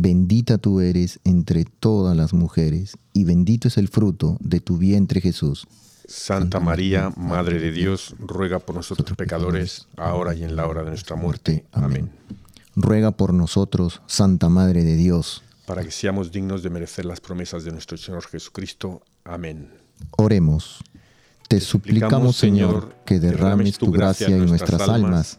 Bendita tú eres entre todas las mujeres, y bendito es el fruto de tu vientre Jesús. Santa María, Madre de Dios, ruega por nosotros pecadores, ahora y en la hora de nuestra muerte. Amén. Ruega por nosotros, Santa Madre de Dios, para que seamos dignos de merecer las promesas de nuestro Señor Jesucristo. Amén. Oremos. Te suplicamos, Señor, que derrames tu gracia en nuestras almas,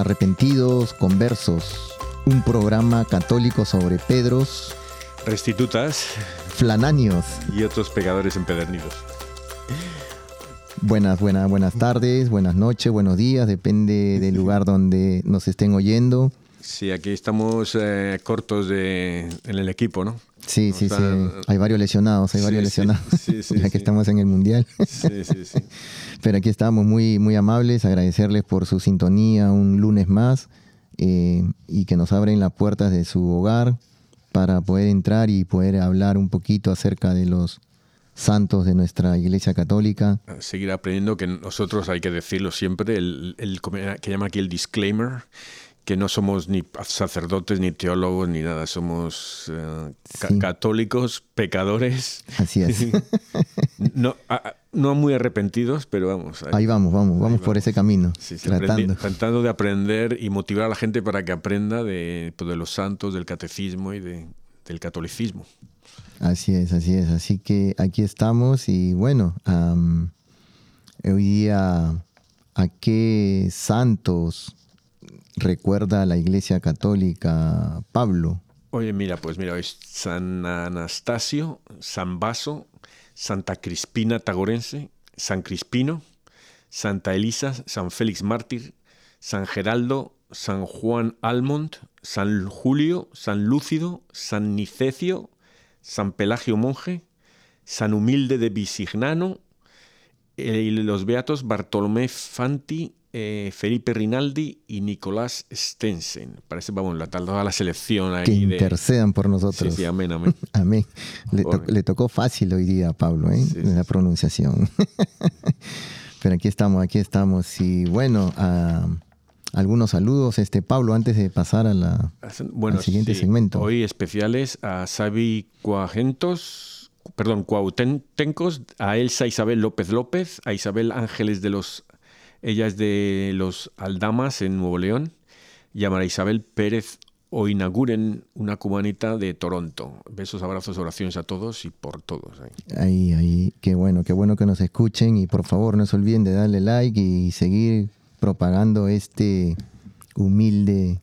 Arrepentidos Conversos, un programa católico sobre Pedros, restitutas, flananios y otros pecadores empedernidos. Buenas, buenas, buenas tardes, buenas noches, buenos días, depende del lugar donde nos estén oyendo. Sí, aquí estamos eh, cortos de, en el equipo, ¿no? Sí, sí, sí. Hay varios lesionados, hay varios lesionados. Sí, sí, ya que estamos en el Mundial. Sí, sí, sí. Pero aquí estamos muy, muy amables, agradecerles por su sintonía un lunes más eh, y que nos abren las puertas de su hogar para poder entrar y poder hablar un poquito acerca de los santos de nuestra Iglesia Católica. Seguir aprendiendo que nosotros hay que decirlo siempre, el, el que llama aquí el disclaimer, que no somos ni sacerdotes, ni teólogos, ni nada, somos eh, católicos, pecadores. Así es. no, no muy arrepentidos, pero vamos. Ahí, vamos, vamos, vamos por ese camino. tratando. tratando de aprender y motivar a la gente para que aprenda de, pues, de los santos, del catecismo y de, del catolicismo. Así es, así es. Así que aquí estamos y bueno, hoy día a qué santos recuerda la Iglesia Católica Pablo? Oye, mira, pues mira, es San Anastasio, San Baso, Santa Crispina Tagorense, San Crispino, Santa Elisa, San Félix Mártir, San Geraldo, San Juan Almont, San Julio, San Lúcido, San Nicecio, San Pelagio Monje, San Humilde de Visignano, y los beatos Bartolomé Fanti, eh, Felipe Rinaldi y Nicolás Stensen. Parece, vamos, la, toda la selección ahí. Que intercedan por nosotros. Sí, sí, amén, amén. amén. Le, tocó fácil hoy día a Pablo, ¿eh? la pronunciación. Pero aquí estamos, aquí estamos. Y bueno, algunos saludos, este Pablo, antes de pasar a la, al siguiente segmento. Hoy especiales a Xavi Cuagentos, perdón, Cuautencos, a Elsa Isabel López López, a Isabel Ángeles de los ella es de los Aldamas en Nuevo León. María Isabel Pérez Oinaguren, una cubanita de Toronto. Besos, abrazos, oraciones a todos y por todos. Ahí, ahí, qué bueno, qué bueno que nos escuchen y por favor no se olviden de darle like y seguir propagando este humilde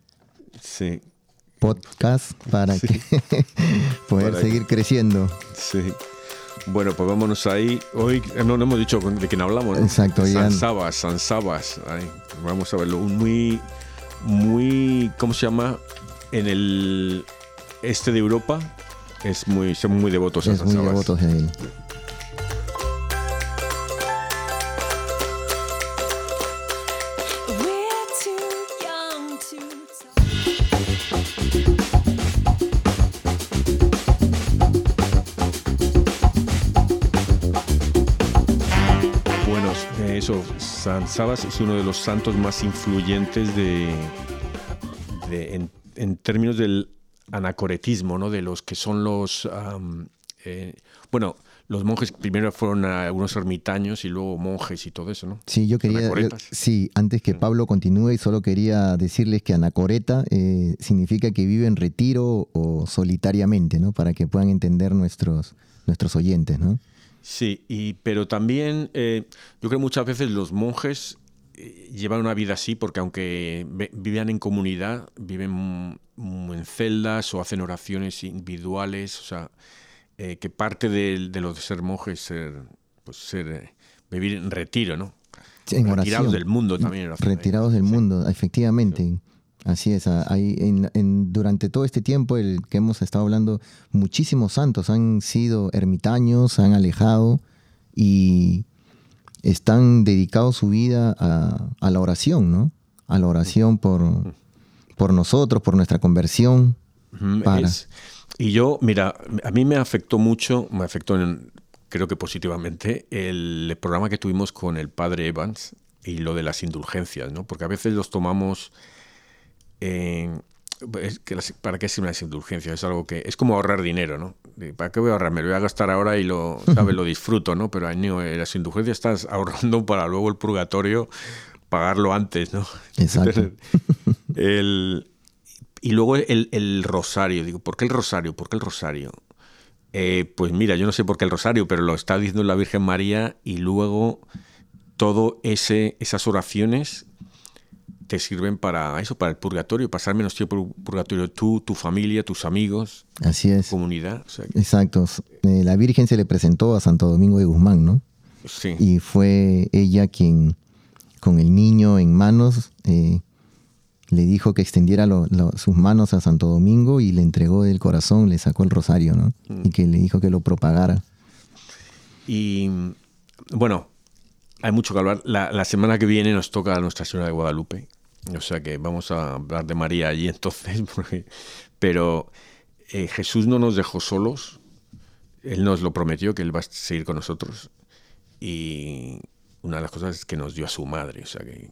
podcast para que poder seguir creciendo. Sí. Bueno, pues vámonos ahí. Hoy no, no hemos dicho de quién hablamos. Exacto. San Sabas, San Sabas. vamos a verlo. Un muy, muy, ¿cómo se llama? En el este de Europa es muy, son muy devotos a San muy devotos de él. San Sabas es uno de los santos más influyentes de, en, términos del anacoretismo, ¿no? de los que son los... Eh, bueno, los monjes primero fueron algunos ermitaños y luego monjes y todo eso, ¿no? Sí, yo quería, sí, antes que mm. Pablo continúe, solo quería decirles que anacoreta eh, significa que vive en retiro o solitariamente, ¿no? Para que puedan entender nuestros, nuestros oyentes, ¿no? Sí, y, pero también eh, yo creo que muchas veces los monjes eh, llevan una vida así porque aunque vivían en comunidad, viven en celdas o hacen oraciones individuales, o sea, eh, que parte de, lo de ser monje es ser, pues ser, eh, vivir en retiro, ¿no? Retirados del mundo también. Retirados del mundo, efectivamente. Así es. Hay, en, durante todo este tiempo el que hemos estado hablando, muchísimos santos han sido ermitaños, han alejado y están dedicados su vida a, la oración, ¿no? A la oración por, por nosotros, por nuestra conversión. Para... Y yo, mira, a mí me afectó mucho, me afectó creo que positivamente, el programa que tuvimos con el padre Evans y lo de las indulgencias, ¿no? Porque a veces los tomamos... ¿Para qué sirven las indulgencias? Es algo que es como ahorrar dinero, ¿no? ¿Para qué voy a ahorrar? Me lo voy a gastar ahora y lo, ¿sabes? lo disfruto, ¿no? Pero no, eh, las indulgencias estás ahorrando para luego el purgatorio pagarlo antes, ¿no? Exacto. el, y luego el, rosario. Digo, ¿por qué el rosario? ¿Por qué el rosario? Eh, pues mira, yo no sé por qué el rosario, pero lo está diciendo la Virgen María y luego todo ese esas oraciones te sirven para eso, para el purgatorio, pasar menos tiempo el purgatorio tú, tu familia, tus amigos, Así es. comunidad. Exacto. Eh, la Virgen se le presentó a Santo Domingo de Guzmán, ¿no? Sí. Y fue ella quien, con el niño en manos, eh, le dijo que extendiera sus manos a Santo Domingo y le entregó del corazón, le sacó el rosario, ¿no? Mm. Y que le dijo que lo propagara. Y bueno, hay mucho que hablar. La, semana que viene nos toca a Nuestra Señora de Guadalupe. O sea que vamos a hablar de María allí entonces. pero eh, Jesús no nos dejó solos. Él nos lo prometió que Él va a seguir con nosotros. Y una de las cosas es que nos dio a su madre. O sea que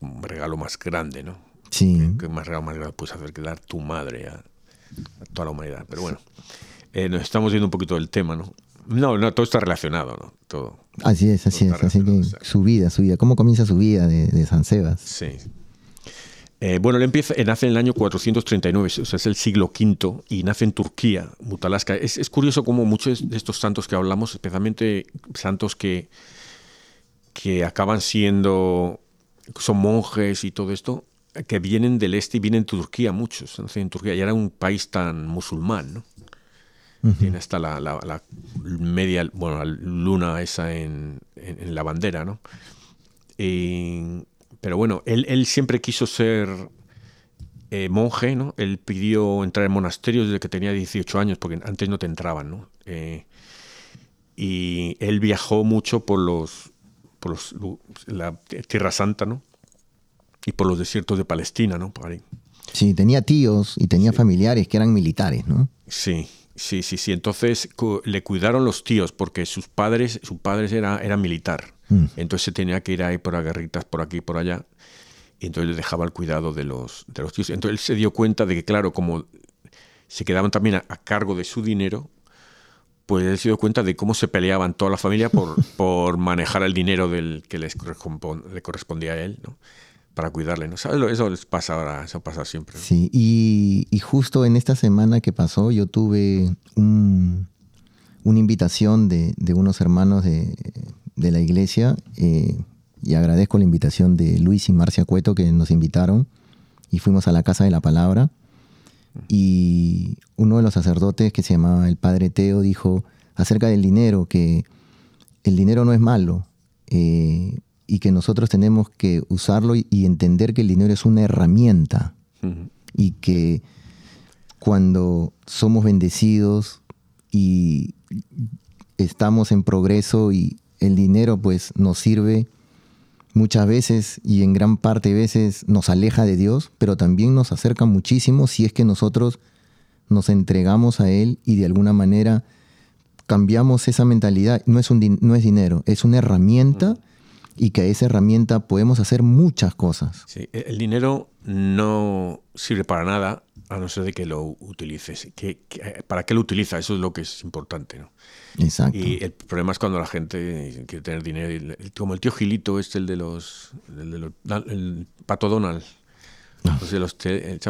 un regalo más grande, ¿no? Sí. Que más regalo más grande puedes hacer que dar tu madre a, toda la humanidad. Pero bueno, eh, nos estamos viendo un poquito del tema, ¿no? No, no, todo está relacionado, ¿no? Todo. Así es, así es. Así que su vida, su vida. ¿Cómo comienza su vida de, San Sebas? Sí. Eh, bueno, él empieza, nace en el año 439, o sea, es el siglo V, y nace en Turquía, Mutalaska. Es, es curioso cómo muchos de estos santos que hablamos, especialmente santos que, que acaban siendo, son monjes y todo esto, que vienen del este y vienen de Turquía muchos. En Turquía ya era un país tan musulmán, ¿no? Tiene hasta la, media, bueno, la luna esa en, la bandera, ¿no? pero bueno, él, siempre quiso ser eh, monje, ¿no? Él pidió entrar en monasterio desde que tenía 18 años, porque antes no te entraban, ¿no? Eh, y él viajó mucho por los, por los, la Tierra Santa, ¿no? y por los desiertos de Palestina, ¿no? Por ahí. Sí, tenía tíos y tenía familiares que eran militares, ¿no? Sí, sí, sí, sí. Entonces le cuidaron los tíos porque sus padres, sus padres era, era militar. Mm. Entonces se tenía que ir ahí por guerritas por aquí y por allá. Y entonces le dejaba el cuidado de los, de los tíos. Entonces él se dio cuenta de que, claro, como se quedaban también a, cargo de su dinero, pues él se dio cuenta de cómo se peleaban toda la familia por, por manejar el dinero del que les le correspondía a él, ¿no? Para cuidarle, ¿no? Eso les pasa ahora, eso pasa siempre. Sí, y, justo en esta semana que pasó yo tuve una invitación de, unos hermanos de, la iglesia eh, y agradezco la invitación de Luis y Marcia Cueto que nos invitaron y fuimos a la Casa de la Palabra y uno de los sacerdotes que se llamaba el Padre Teo dijo acerca del dinero que el dinero no es malo, eh, y que nosotros tenemos que usarlo y, entender que el dinero es una herramienta y que cuando somos bendecidos y estamos en progreso y el dinero pues nos sirve muchas veces y en gran parte de veces nos aleja de Dios, pero también nos acerca muchísimo si es que nosotros nos entregamos a Él y de alguna manera cambiamos esa mentalidad. No es, un, no es dinero, es una herramienta y que a esa herramienta podemos hacer muchas cosas. Sí, e-, el dinero no sirve para nada a no ser de que lo utilices. para qué lo utiliza? Eso es lo que es importante. ¿no? Exacto. Y el problema es cuando la gente quiere tener dinero. Como el tío Gilito, este, el de los. El, de los, el Pato Donald. Pues los el, el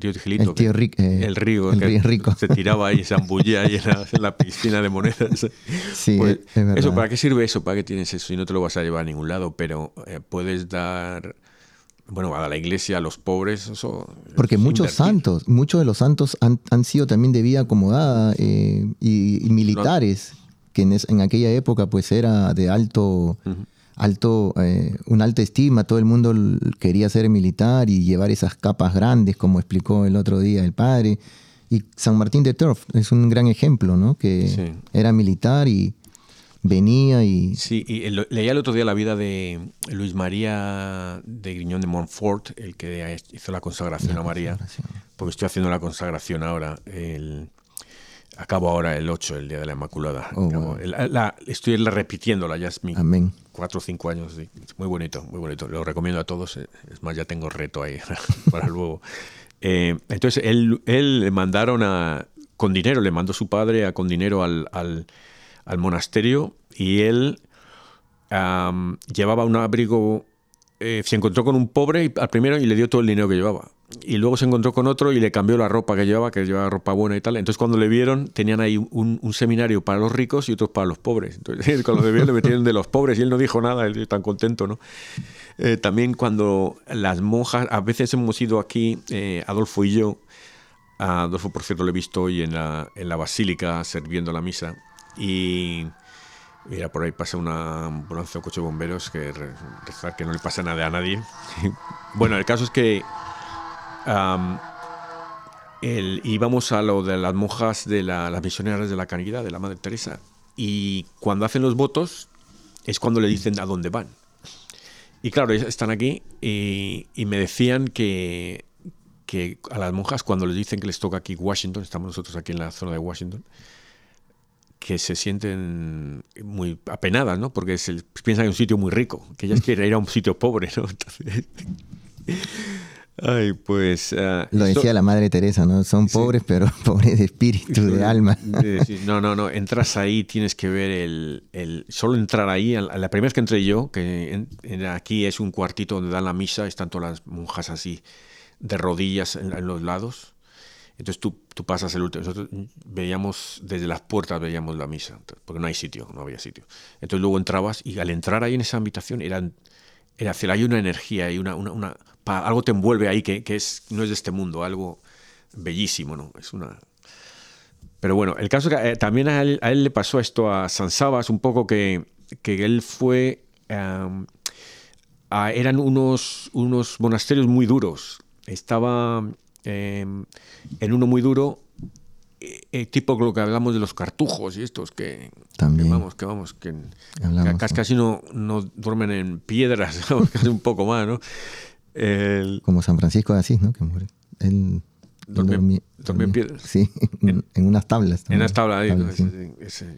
tío Gilito, el, tío eh, el Rigo, el rico. se tiraba ahí, se ambullía ahí en la, piscina de monedas. Sí, pues, eso, ¿para qué sirve eso? ¿Para qué tienes eso? Y no te lo vas a llevar a ningún lado, pero eh, puedes dar bueno, a la iglesia, a los pobres, eso... Porque muchos santos, muchos de los santos han, han sido también de vida acomodada eh, y, militares, que en, en, aquella época pues era de alto, alto eh, una alta estima, todo el mundo quería ser militar y llevar esas capas grandes, como explicó el otro día el padre. Y San Martín de Turf es un gran ejemplo, ¿no? Que era militar y venía y... Sí, y leía el otro día la vida de Luis María de Griñón de Montfort, el que hizo la consagración a María, porque estoy haciendo la consagración ahora. El, acabo ahora el 8, el Día de la Inmaculada. Oh, estoy repitiéndola, ya es mi Amén. cuatro o cinco años. Muy bonito, muy bonito. Lo recomiendo a todos. Eh, es más, ya tengo reto ahí para luego. Eh, entonces, él, él le mandaron a, con dinero, le mandó su padre a, con dinero al al monasterio y él llevaba un abrigo, eh, se encontró con un pobre al primero y le dio todo el dinero que llevaba. Y luego se encontró con otro y le cambió la ropa que llevaba, que llevaba ropa buena y tal. Entonces cuando le vieron, tenían ahí un, seminario para los ricos y otros para los pobres. Entonces cuando le vieron, le metieron de los pobres y él no dijo nada, él tan contento, ¿no? Eh, también cuando las monjas, a veces hemos ido aquí, eh, Adolfo y yo, a Adolfo por cierto lo he visto hoy en la, en la basílica sirviendo la misa, y mira, por ahí pasa una ambulancia o coche de bomberos que rezar que no le pasa nada a nadie. bueno, el caso es que íbamos a lo de las monjas de las misioneras de la caridad, de la Madre Teresa. Y cuando hacen los votos es cuando le dicen a dónde van. Y claro, están aquí y, y me decían que, que a las monjas cuando les dicen que les toca aquí Washington, estamos nosotros aquí en la zona de Washington, que se sienten muy apenadas, ¿no? Porque se, piensan en un sitio muy rico, que ellas quieren ir a un sitio pobre, ¿no? Ay, pues... Ah, Lo decía la Madre Teresa, ¿no? Son pobres, pero pobres de espíritu, de alma. no, no, no. Entras ahí, tienes que ver el... el solo entrar ahí, la primera vez que entré yo, que aquí es un cuartito donde dan la misa, están todas las monjas así de rodillas en los lados entonces tú, tú pasas el último. Nosotros veíamos desde las puertas, veíamos la misa, porque no hay sitio, no había sitio. Entonces luego entrabas y al entrar ahí en esa habitación eran, era, hay una energía y una, una, una algo te envuelve ahí que, que, es, no es de este mundo, algo bellísimo, ¿no? Es una... Pero bueno, el caso que eh, también a él, a él, le pasó esto a San Sabas, un poco que, que él fue... eran unos, unos monasterios muy duros. Estaba Em, en uno muy duro, eh, eh, tipo lo que hablamos de los cartujos y estos, que, También. vamos, que vamos, que, casi no, no, duermen en piedras, casi un poco más, ¿no? Como San Francisco de Asís, ¿no? Que Él dormía, en piedras. Sí, en, unas tablas. En unas tablas,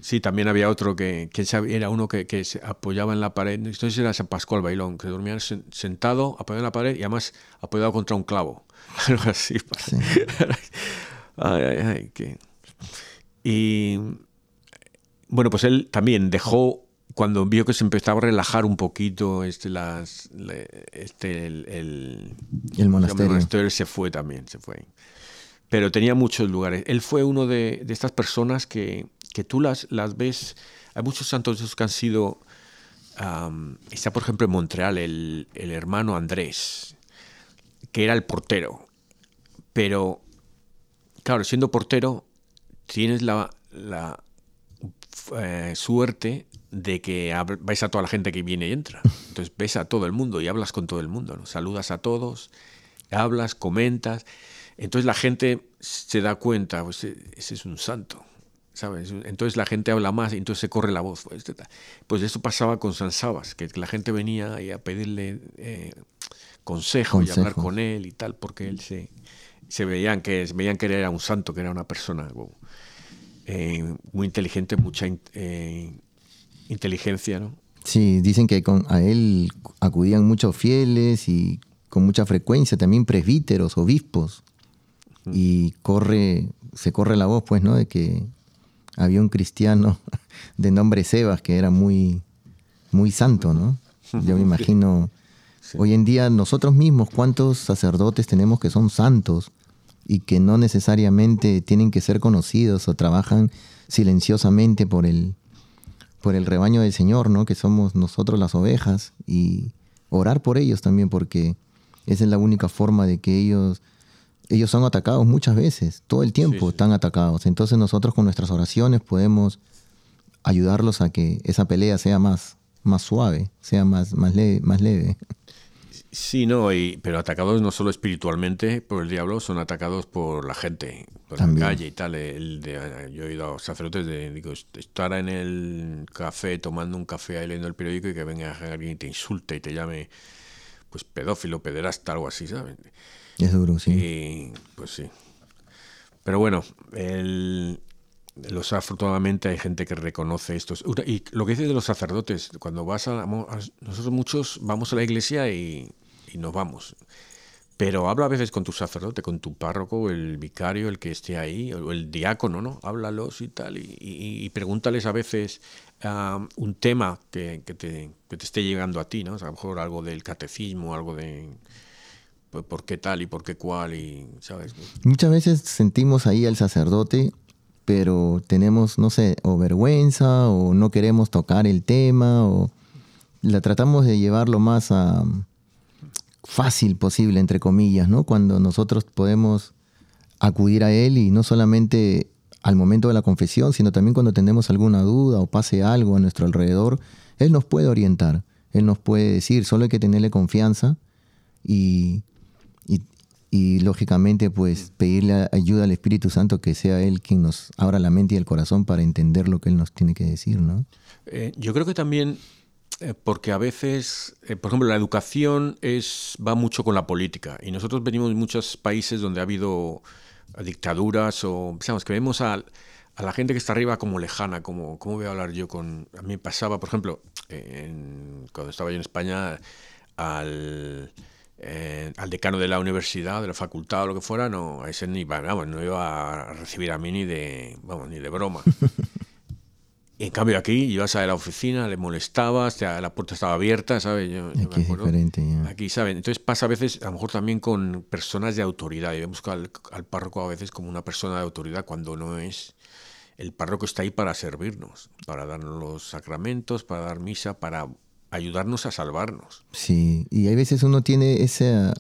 sí. también había otro que, que era uno que, que, se apoyaba en la pared, entonces era San Pascual Bailón, que dormía sentado, apoyado en la pared y además apoyado contra un clavo. algo así. ay, ay, ay, que... Y bueno, pues él también dejó cuando vio que se empezaba a relajar un poquito este las este el, el, monasterio. se fue también se fue pero tenía muchos lugares él fue uno de, de estas personas que, que, tú las las ves hay muchos santos que han sido está por ejemplo en Montreal el, el hermano Andrés que era el portero. Pero, claro, siendo portero, tienes la, la eh, suerte de que vais a toda la gente que viene y entra. Entonces ves a todo el mundo y hablas con todo el mundo, ¿no? Saludas a todos, hablas, comentas. Entonces la gente se da cuenta, pues e, ese es un santo, ¿sabes? Entonces la gente habla más y entonces se corre la voz. Pues, pues eso pasaba con San Sabas, que la gente venía a pedirle eh, consejo, y hablar con él y tal, porque él se, se veían que veían que era un santo, que era una persona eh, muy inteligente, mucha eh, inteligencia, ¿no? Sí, dicen que con, a él acudían muchos fieles y con mucha frecuencia también presbíteros, obispos. Y corre, se corre la voz, pues, ¿no? De que había un cristiano de nombre Sebas que era muy, muy santo, ¿no? Yo me imagino, hoy en día nosotros mismos, ¿cuántos sacerdotes tenemos que son santos y que no necesariamente tienen que ser conocidos o trabajan silenciosamente por el, por el rebaño del Señor, ¿no? Que somos nosotros las ovejas y orar por ellos también porque esa es la única forma de que ellos ellos son atacados muchas veces, todo el tiempo están atacados. Entonces nosotros con nuestras oraciones podemos ayudarlos a que esa pelea sea más, más suave, sea más, más, leve, más leve. Sí, no, y, pero atacados no solo espiritualmente por el diablo, son atacados por la gente, por la calle y tal. El de, yo he oído a sacerdotes de digo, estar en el café tomando un café ahí leyendo el periódico y que venga alguien y te insulte y te llame pues pedófilo, pederasta, algo así, ¿sabes? Es duro, sí. Y, pues sí. Pero bueno, el, los afortunadamente hay gente que reconoce estos. Y lo que dices de los sacerdotes, cuando vas a, nosotros muchos vamos a la iglesia y, nos vamos. Pero habla a veces con tu sacerdote, con tu párroco, el vicario, el que esté ahí, o el diácono, ¿no? Háblalos y tal, y, pregúntales a veces un tema que, que, te, que, te, esté llegando a ti, ¿no? a lo mejor algo del catecismo, algo de pues, por qué tal y por qué cual, y, ¿sabes? Muchas veces sentimos ahí al sacerdote pero tenemos, no sé, o vergüenza o no queremos tocar el tema o la tratamos de llevar lo más a, fácil posible, entre comillas, ¿no? Cuando nosotros podemos acudir a él y no solamente al momento de la confesión, sino también cuando tenemos alguna duda o pase algo a nuestro alrededor, él nos puede orientar, él nos puede decir, solo hay que tenerle confianza y, y lógicamente pues pedirle ayuda al Espíritu Santo que sea Él quien nos abra la mente y el corazón para entender lo que Él nos tiene que decir, ¿no? Eh, yo creo que también eh, porque a veces, eh, por ejemplo, la educación es, va mucho con la política y nosotros venimos de muchos países donde ha habido dictaduras o, digamos, que vemos a, a la gente que está arriba como lejana, como, ¿cómo voy a hablar yo con...? A mí pasaba, por ejemplo, cuando estaba yo en España, al eh, al decano de la universidad, de la facultad o lo que fuera, no, a ese ni, vamos, no iba a recibir a mí ni de, vamos, ni de broma. en cambio aquí ibas a la oficina, le molestabas, la puerta estaba abierta, ¿sabes? aquí es diferente. Aquí, ¿sabes? Entonces pasa a veces, a lo mejor también con personas de autoridad. Y vemos al, al párroco a veces como una persona de autoridad cuando no es. El párroco está ahí para servirnos, para darnos los sacramentos, para dar misa, para ayudarnos a salvarnos. Sí, y hay veces uno tiene ese,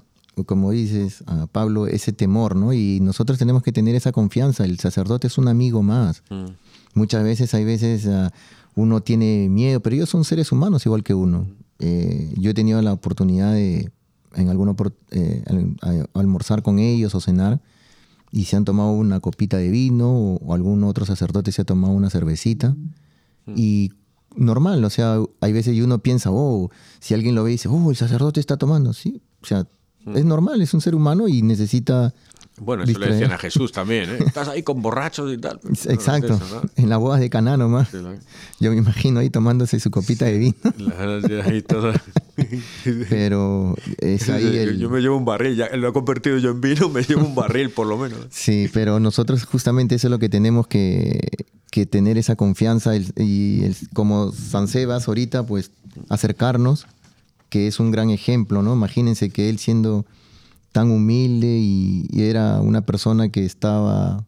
como dices, a Pablo, ese temor, ¿no? Y nosotros tenemos que tener esa confianza. El sacerdote es un amigo más. Mm. Muchas veces, hay veces ah, uno tiene miedo, pero ellos son seres humanos igual que uno. Eh, yo he tenido la oportunidad de en alguna eh, almorzar con ellos o cenar y se han tomado una copita de vino o, algún otro sacerdote se ha tomado una cervecita mm. y normal, o sea, hay veces y uno piensa, oh, si alguien lo ve y dice, oh, el sacerdote está tomando, sí, o sea, mm. es normal, es un ser humano y necesita... Bueno, eso le decían a Jesús también, ¿eh? Estás ahí con borrachos y tal. Exacto, en la boda de Caná nomás. Yo me imagino ahí tomándose su copita de vino. ahí. Pero es ahí el... Yo me llevo un barril, ya lo he convertido yo en vino, me llevo un barril por lo menos. Sí, pero nosotros justamente eso es lo que tenemos que, que tener esa confianza y, como San Sebas ahorita, pues acercarnos, que es un gran ejemplo, ¿no? Imagínense que él siendo tan humilde y, era una persona que estaba,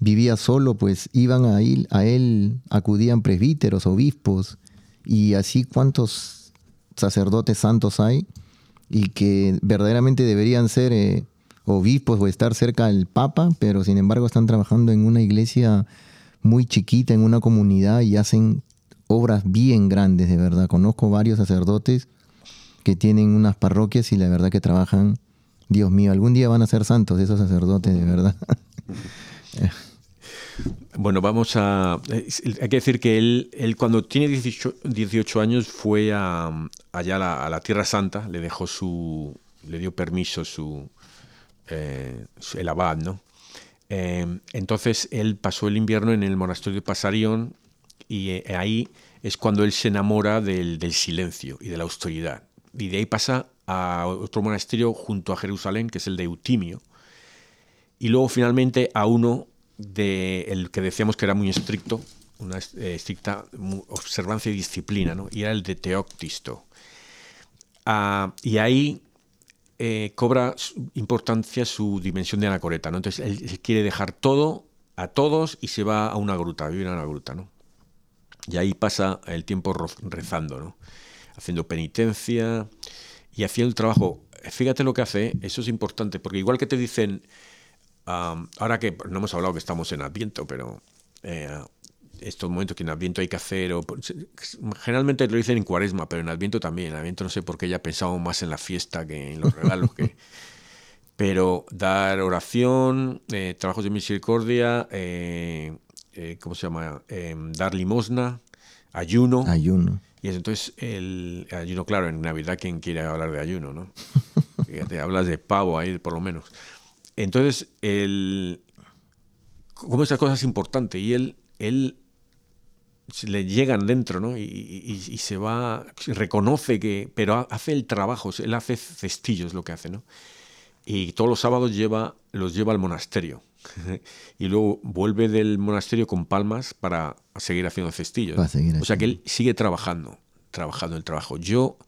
vivía solo, pues iban a él, a él acudían presbíteros, obispos, y así cuántos sacerdotes santos hay y que verdaderamente deberían ser eh, obispos o estar cerca del Papa, pero sin embargo están trabajando en una iglesia muy chiquita en una comunidad y hacen obras bien grandes, de verdad. Conozco varios sacerdotes que tienen unas parroquias y la verdad que trabajan, Dios mío, algún día van a ser santos esos sacerdotes, de verdad. Bueno, vamos a... Hay que decir que él, él cuando tiene 18, años fue a, allá a la, Tierra Santa, le dejó su... le dio permiso su... Eh, el abad, ¿no? Em, entonces él pasó el invierno en el monasterio de Pasarión Y eh, ahí es cuando él se enamora del, silencio y de la austeridad. Y de ahí pasa a otro monasterio junto a Jerusalén, que es el de Eutimio. Y luego finalmente a uno de el que decíamos que era muy estricto, una eh, estricta observancia y disciplina, ¿no? y era el de Teoctisto. Ah, y ahí eh, cobra importancia su dimensión de anacoreta. ¿no? Entonces él, quiere dejar todo a todos y se va a una gruta, a vivir en una gruta. ¿no? Y ahí pasa el tiempo rezando, ¿no? haciendo penitencia y haciendo el trabajo. Fíjate lo que hace, eso es importante, porque igual que te dicen, ahora que no hemos hablado que estamos en Adviento, pero eh, estos momentos que en Adviento hay que hacer, o, generalmente lo dicen en Cuaresma, pero en Adviento también. En Adviento no sé por qué ya pensamos más en la fiesta que en los regalos. que, pero dar oración, eh, trabajos de misericordia, eh, eh, ¿cómo se llama? Em, dar limosna, ayuno. Ayuno. Y entonces el ayuno, claro, en Navidad, ¿quién quiere hablar de ayuno? ¿no? Te hablas de pavo ahí, por lo menos. Entonces, el, como esa cosa es importante. Y él, él le llegan dentro, ¿no? Y, se va, reconoce que, pero hace el trabajo, él hace cestillos lo que hace, ¿no? Y todos los sábados lleva, los lleva al monasterio. y luego vuelve del monasterio con palmas para seguir haciendo cestillos. o sea que él sigue trabajando, trabajando el trabajo. Yo,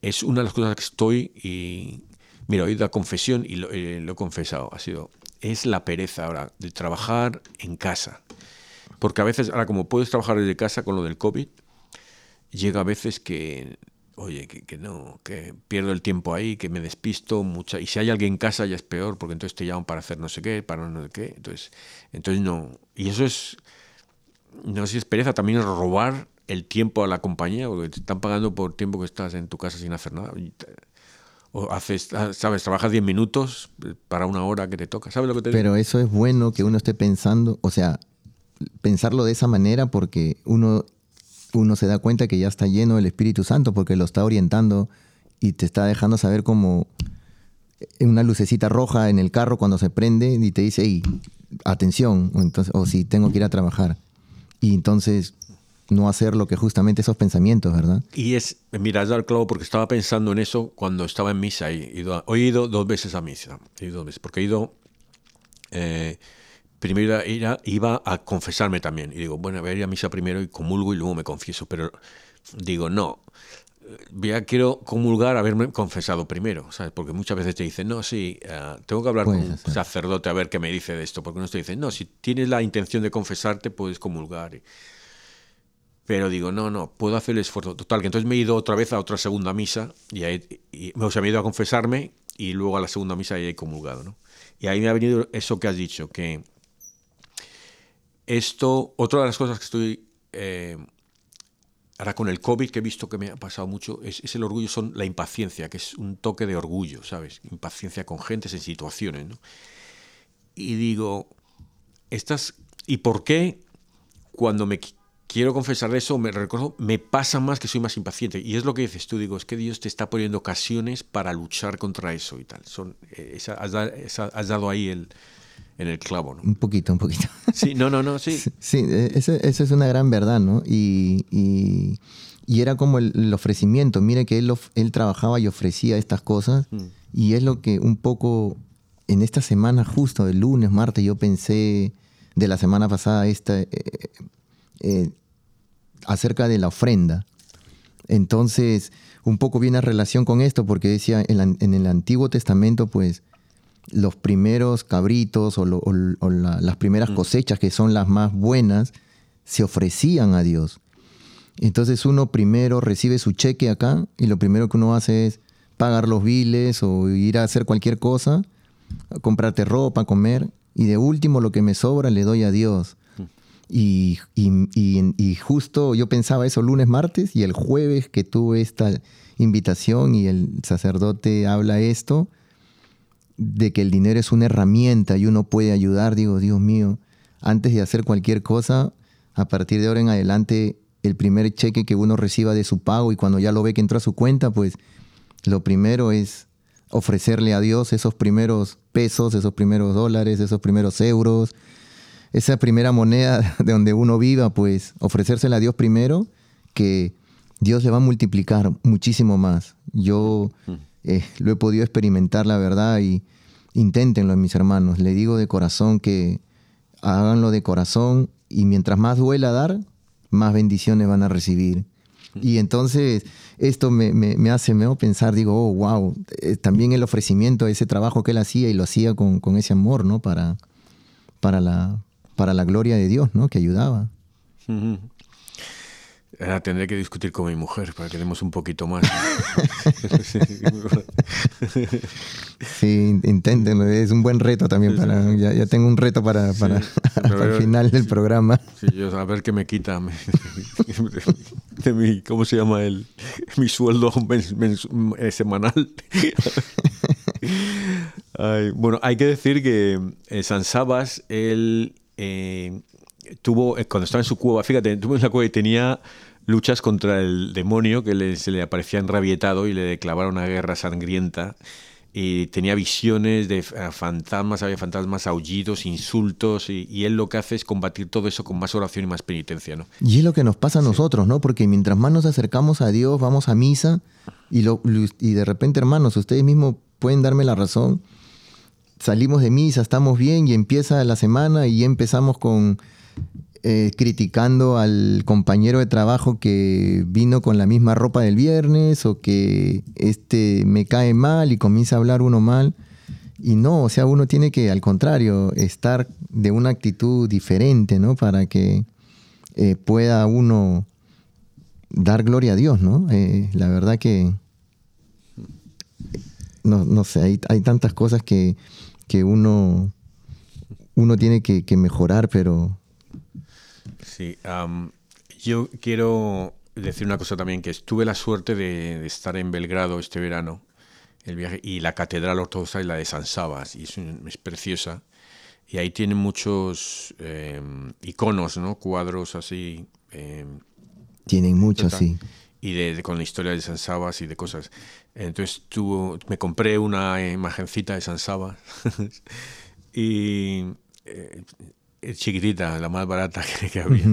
es una de las cosas que estoy y, mira, he ido a confesión y lo, eh, lo he confesado, ha sido, es la pereza ahora de trabajar en casa porque a veces, ahora como puedes trabajar desde casa con lo del COVID, llega a veces que, oye, que, no, que pierdo el tiempo ahí, que me despisto, mucha, y si hay alguien en casa ya es peor, porque entonces te llaman para hacer no sé qué, para no sé qué, entonces, entonces no, y eso es, no sé si es pereza, también es robar el tiempo a la compañía, porque te están pagando por tiempo que estás en tu casa sin hacer nada. O haces, sabes, trabajas 10 minutos para una hora que te toca. ¿Sabes lo que te Pero eso es bueno que uno esté pensando, o sea, pensarlo de esa manera porque uno, uno se da cuenta que ya está lleno del Espíritu Santo porque lo está orientando y te está dejando saber como una lucecita roja en el carro cuando se prende y te dice, hey, atención, o, entonces, o si tengo que ir a trabajar. Y entonces no hacer lo que justamente esos pensamientos, ¿verdad? Y es, mira, es clavo porque estaba pensando en eso cuando estaba en misa. He ido, he ido dos veces a misa, he ido dos veces, porque he ido... Eh, primero iba a confesarme también. Y digo, bueno, voy a ir a misa primero y comulgo y luego me confieso. Pero digo, no, ya quiero comulgar haberme confesado primero, ¿sabes? Porque muchas veces te dicen, no, sí, eh, tengo que hablar con un sacerdote a ver qué me dice de esto. Porque uno te dice, no, si tienes la intención de confesarte, puedes comulgar. Pero digo, no, no, puedo hacer el esfuerzo. Total, que entonces me he ido otra vez a otra segunda misa, y, ahí, o sea, me he ido a confesarme y luego a la segunda misa y he comulgado, ¿no? Y ahí me ha venido eso que has dicho, que esto, otra de las cosas que estoy eh, ahora con el COVID que he visto que me ha pasado mucho es, el orgullo, son la impaciencia, que es un toque de orgullo, ¿sabes? Impaciencia con gentes en situaciones, ¿no? Y digo, estas, ¿y por qué cuando me quiero confesar eso, me recuerdo, me pasa más que soy más impaciente? Y es lo que dices tú, digo, es que Dios te está poniendo ocasiones para luchar contra eso y tal. Son, eh, has dado ahí el, en el clavo, ¿no? Un poquito, un poquito. Sí, no, no, no, sí. Sí, esa es una gran verdad, ¿no? Y, y, era como el, ofrecimiento. Mire que él, él trabajaba y ofrecía estas cosas. Mm. Y es lo que un poco en esta semana, justo el lunes, martes, yo pensé de la semana pasada esta, eh, eh, acerca de la ofrenda. Entonces, un poco viene a relación con esto, porque decía, en, en el Antiguo Testamento, pues, los primeros cabritos o, las primeras mm. cosechas, que son las más buenas, se ofrecían a Dios. Entonces uno primero recibe su cheque acá y lo primero que uno hace es pagar los biles o ir a hacer cualquier cosa, comprarte ropa, comer, y de último lo que me sobra le doy a Dios. Mm. Y, y, justo yo pensaba eso lunes, martes, y el jueves que tuve esta invitación y el sacerdote habla esto, de que el dinero es una herramienta y uno puede ayudar, digo, Dios mío, antes de hacer cualquier cosa, a partir de ahora en adelante, el primer cheque que uno reciba de su pago y cuando ya lo ve que entró a su cuenta, pues lo primero es ofrecerle a Dios esos primeros pesos, esos primeros dólares, esos primeros euros, esa primera moneda de donde uno viva, pues ofrecérsela a Dios primero, que Dios le va a multiplicar muchísimo más. Yo eh, lo he podido experimentar, la verdad, y inténtenlo, mis hermanos. Le digo de corazón que háganlo de corazón y mientras más duela dar, más bendiciones van a recibir. Y entonces esto me, me, hace me pensar, digo, oh, wow, eh, también el ofrecimiento, ese trabajo que él hacía y lo hacía con, con ese amor, ¿no? Para, para, la, para la gloria de Dios, ¿no? Que ayudaba. Tendré que discutir con mi mujer para que demos un poquito más. sí, inténtenlo. Es un buen reto también. para, ya, ya, tengo un reto para, para, el final del programa. Sí, yo, a ver qué me quita de mi, ¿cómo se llama? el Mi sueldo eh, semanal. bueno, hay que decir que eh, San Sabas, él eh, tuvo, cuando estaba en su cueva, fíjate, tuvo en la cueva y tenía luchas contra el demonio que se le aparecía enrabietado y le declaraba una guerra sangrienta. Y tenía visiones de fantasmas, había fantasmas, aullidos, insultos, y, él lo que hace es combatir todo eso con más oración y más penitencia. ¿no? Y es lo que nos pasa a nosotros, ¿no? Porque mientras más nos acercamos a Dios, vamos a misa, y, lo, y de repente, hermanos, ustedes mismos pueden darme la razón, salimos de misa, estamos bien, y empieza la semana, y empezamos con eh, criticando al compañero de trabajo que vino con la misma ropa del viernes o que este me cae mal y comienza a hablar uno mal. Y no, o sea, uno tiene que, al contrario, estar de una actitud diferente, ¿no? Para que eh, pueda uno dar gloria a Dios, ¿no? Eh, la verdad que, no, no sé, hay, hay tantas cosas que, que uno, uno tiene que, que mejorar, pero Sí, yo quiero decir una cosa también, que tuve la suerte de, estar en Belgrado este verano, el viaje, y la Catedral Ortodoxa y la de San Sabas, y es, preciosa. Y ahí tienen muchos em, iconos, ¿no? Cuadros así. Em, tienen muchos, sí. Y de, con la historia de San Sabas y de cosas. Entonces tu, me compré una imagencita de San Sabas y eh, chiquitita, la más barata que, había.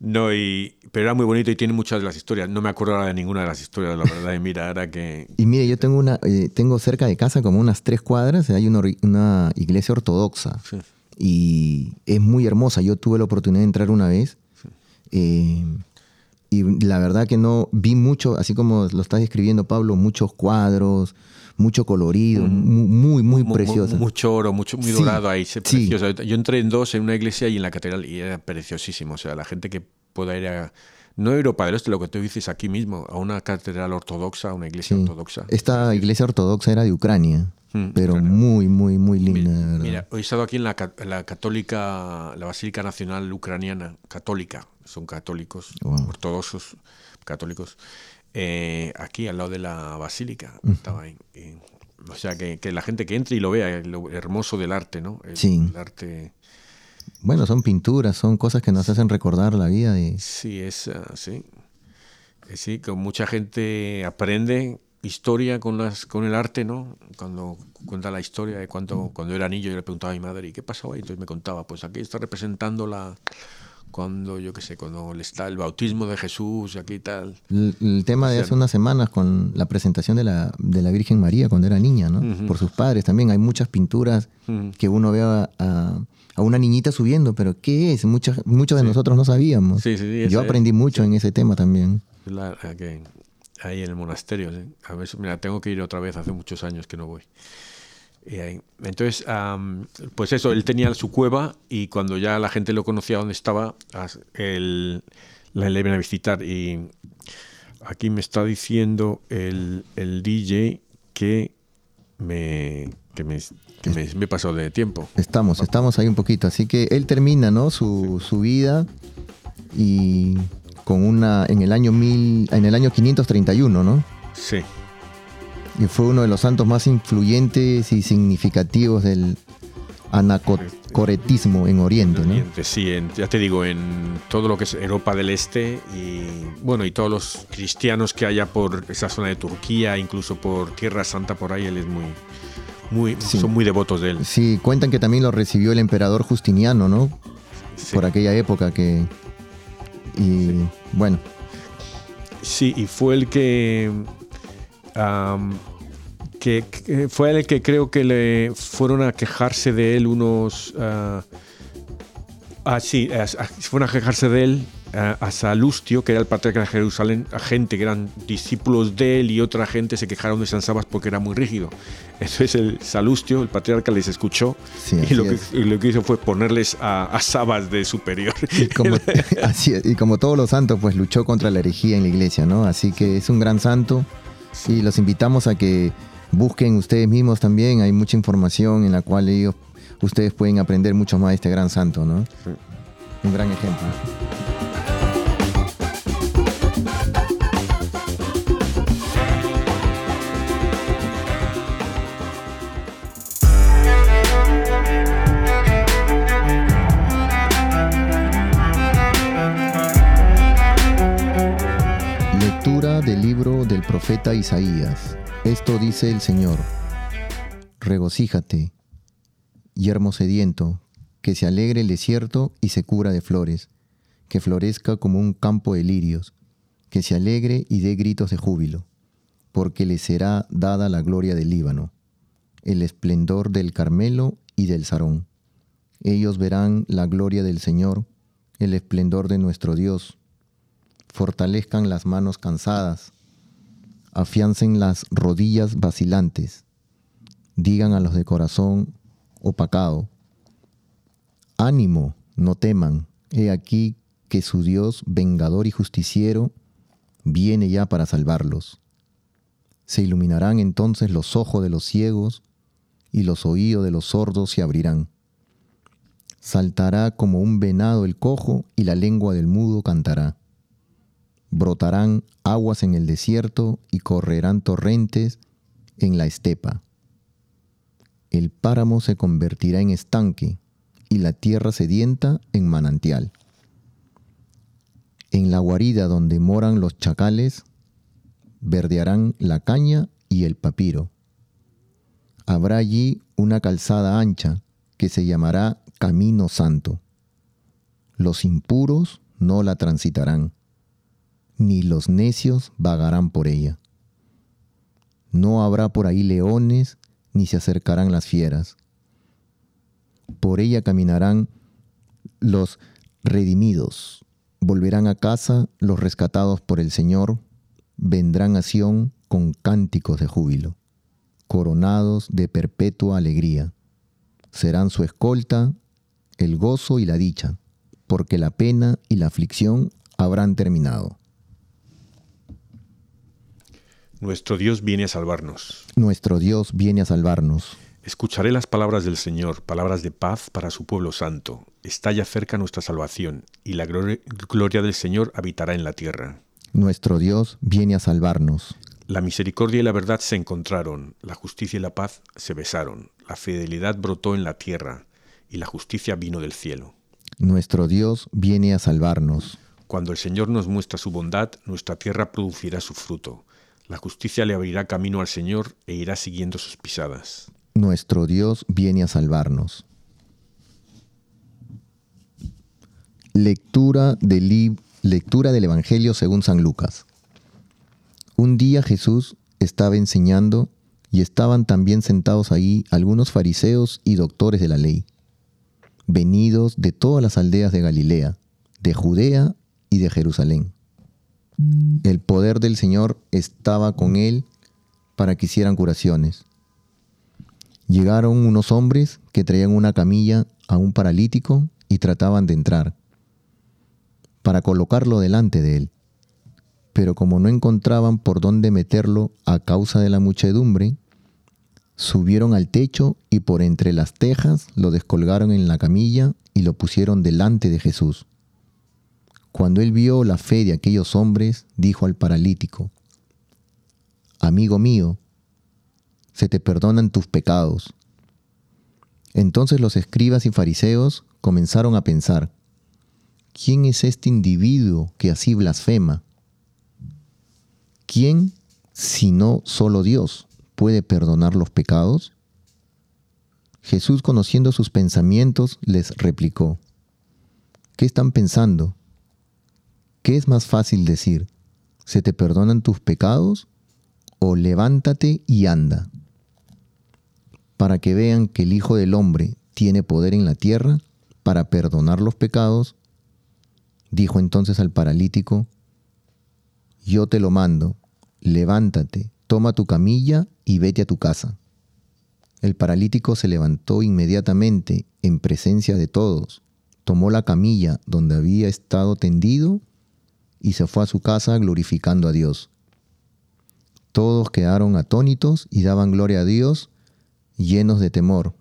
No, y, pero era muy bonito y tiene muchas de las historias. No me acuerdo ahora de ninguna de las historias, la verdad. Y mira, ahora que... Y mire, yo tengo una, eh, tengo cerca de casa como unas tres cuadras, hay una, una iglesia ortodoxa. Y es muy hermosa. Yo tuve la oportunidad de entrar una vez. Eh, y la verdad que no vi mucho, así como lo estás describiendo, Pablo, muchos cuadros, mucho colorido, muy, muy, precioso. Mucho oro, mucho, muy dorado ahí, precioso. Yo entré en dos, en una iglesia y en la catedral, y era preciosísimo. O sea, la gente que pueda ir a... No Europa del Este, lo que tú dices aquí mismo, a una catedral ortodoxa, a una iglesia ortodoxa. Esta iglesia ortodoxa era de Ucrania. Mm, pero muy, muy, muy linda, mira, verdad. Mira, hoy he estado aquí en la, la, católica, la Basílica Nacional Ucraniana, católica, son católicos, ortodoxos, católicos. Eh, aquí al lado de la basílica. Estaba ahí. o sea, que, la gente que entre y lo vea, lo hermoso del arte, ¿no? sí. arte... Bueno, son pinturas, son cosas que nos hacen recordar la vida. De... Sí, es así. Eh, sí, que mucha gente aprende historia con las con el arte, ¿no? Cuando cuenta la historia de cuando, cuando era niño yo le preguntaba a mi madre, ¿y qué pasó ahí? Entonces me contaba, pues aquí está representando la, cuando, yo qué sé, cuando está el bautismo de Jesús y aquí tal. El, tema de hace unas semanas con la presentación de la, de la Virgen María cuando era niña, ¿no? Por sus padres también. Hay muchas pinturas que uno ve a, a, una niñita subiendo, pero ¿qué es? Muchas, muchos de nosotros no sabíamos. Sí, yo aprendí mucho en ese tema también. ahí en el monasterio. A veces, mira, tengo que ir otra vez, hace muchos años que no voy. Entonces, pues eso, él tenía su cueva y cuando ya la gente lo conocía donde estaba, él, la le iban a visitar. Y aquí me está diciendo el, el DJ que me, que me, que me, me, pasó de tiempo. Estamos, estamos ahí un poquito. Así que él termina ¿no? su, su vida y con una en el año mil, en el año 531, ¿no? Sí y fue uno de los santos más influyentes y significativos del anacoretismo en Oriente. En Oriente Sí, ya te digo, en todo lo que es Europa del Este y bueno, y todos los cristianos que haya por esa zona de Turquía, incluso por Tierra Santa por ahí, él es muy, muy, son muy devotos de él. Sí, cuentan que también lo recibió el emperador Justiniano, ¿no? Por aquella época que... Y bueno. Sí, y fue el que, que, fue el que creo que le fueron a quejarse de él unos... Uh, ah, sí, fueron a quejarse de él a Salustio, que era el patriarca de Jerusalén, a gente que eran discípulos de él y otra gente se quejaron de San Sabas porque era muy rígido. Entonces el Salustio, el patriarca, les escuchó y, lo que, hizo fue ponerles a, Sabas de superior. Y como, y como todos los santos, pues luchó contra la herejía en la iglesia, ¿no? Así que es un gran santo y los invitamos a que busquen ustedes mismos también. Hay mucha información en la cual ellos, ustedes pueden aprender mucho más de este gran santo, ¿no? Un gran ejemplo. Profeta Isaías. Esto dice el Señor. Regocíjate, yermo sediento, que se alegre el desierto y se cubra de flores, que florezca como un campo de lirios, que se alegre y dé gritos de júbilo, porque le será dada la gloria del Líbano, el esplendor del Carmelo y del Sarón. Ellos verán la gloria del Señor, el esplendor de nuestro Dios fortalezcan las manos cansadas, afiancen las rodillas vacilantes, digan a los de corazón opacado, ánimo, no teman, he aquí que su Dios vengador y justiciero viene ya para salvarlos. Se iluminarán entonces los ojos de los ciegos y los oídos de los sordos se abrirán. Saltará como un venado el cojo y la lengua del mudo cantará brotarán aguas en el desierto y correrán torrentes en la estepa. El páramo se convertirá en estanque y la tierra sedienta en manantial. En la guarida donde moran los chacales, verdearán la caña y el papiro. Habrá allí una calzada ancha que se llamará Camino Santo. Los impuros no la transitarán ni los necios vagarán por ella. No habrá por ahí leones, ni se acercarán las fieras. Por ella caminarán los redimidos, volverán a casa los rescatados por el Señor, vendrán a Sión con cánticos de júbilo, coronados de perpetua alegría. Serán su escolta el gozo y la dicha, porque la pena y la aflicción habrán terminado. Nuestro Dios viene a salvarnos. Nuestro Dios viene a salvarnos. Escucharé las palabras del Señor, palabras de paz para su pueblo santo. Está ya cerca nuestra salvación, y la gloria del Señor habitará en la tierra. Nuestro Dios viene a salvarnos. La misericordia y la verdad se encontraron, la justicia y la paz se besaron, la fidelidad brotó en la tierra, y la justicia vino del cielo. Nuestro Dios viene a salvarnos. Cuando el Señor nos muestra su bondad, nuestra tierra producirá su fruto la justicia le abrirá camino al Señor e irá siguiendo sus pisadas. Nuestro Dios viene a salvarnos. Lectura del, Evangelio según San Lucas. Un día Jesús estaba enseñando y estaban también sentados ahí algunos fariseos y doctores de la ley, venidos de todas las aldeas de Galilea, de Judea y de Jerusalén. El poder del Señor estaba con él para que hicieran curaciones. Llegaron unos hombres que traían una camilla a un paralítico y trataban de entrar para colocarlo delante de él. Pero como no encontraban por dónde meterlo a causa de la muchedumbre, subieron al techo y por entre las tejas lo descolgaron en la camilla y lo pusieron delante de Jesús. Cuando él vio la fe de aquellos hombres, dijo al paralítico, Amigo mío, se te perdonan tus pecados. Entonces los escribas y fariseos comenzaron a pensar, ¿quién es este individuo que así blasfema? ¿Quién, si no solo Dios, puede perdonar los pecados? Jesús, conociendo sus pensamientos, les replicó, ¿qué están pensando? ¿Qué es más fácil decir? ¿Se te perdonan tus pecados? ¿O levántate y anda? Para que vean que el Hijo del Hombre tiene poder en la tierra para perdonar los pecados, dijo entonces al paralítico, yo te lo mando, levántate, toma tu camilla y vete a tu casa. El paralítico se levantó inmediatamente en presencia de todos, tomó la camilla donde había estado tendido y se fue a su casa glorificando a Dios. Todos quedaron atónitos y daban gloria a Dios, llenos de temor.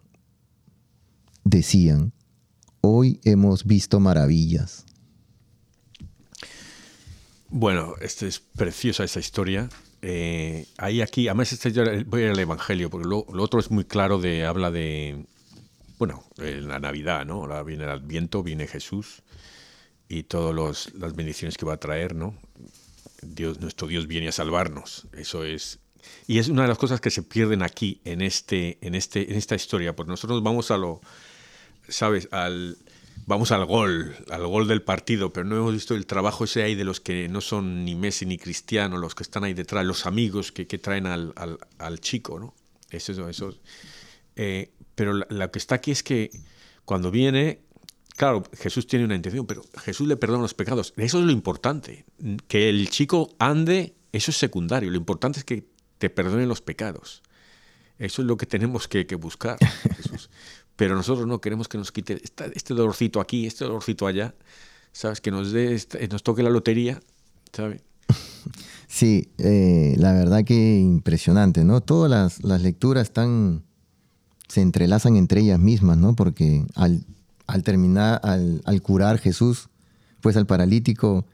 Decían, hoy hemos visto maravillas. Bueno, esta es preciosa esta historia. Eh, ahí aquí, además este voy al Evangelio, porque lo, otro es muy claro de, habla de, bueno, en la Navidad, ¿no? Ahora viene el Adviento, viene Jesús y todas las bendiciones que va a traer, ¿no? Dios, nuestro Dios viene a salvarnos. Eso es. Y es una de las cosas que se pierden aquí, en, este, en, este, en esta historia, porque nosotros vamos a lo, ¿sabes? Al, vamos al gol, al gol del partido, pero no hemos visto el trabajo ese ahí de los que no son ni Messi ni Cristiano, los que están ahí detrás, los amigos que, traen al, al, chico, ¿no? Eso, eso. Eh, pero lo que está aquí es que cuando viene, claro, Jesús tiene una intención, pero Jesús le perdona los pecados. Eso es lo importante. Que el chico ande, eso es secundario. Lo importante es que te perdone los pecados. Eso es lo que tenemos que, que buscar, Jesús. Pero nosotros no queremos que nos quite este dolorcito aquí, este dolorcito allá, ¿sabes? Que nos, dé, nos toque la lotería, ¿sabes? Sí, eh, la verdad que impresionante, ¿no? Todas las, las, lecturas están, se entrelazan entre ellas mismas, ¿no? Porque al, al terminar, al, curar Jesús, pues al paralítico,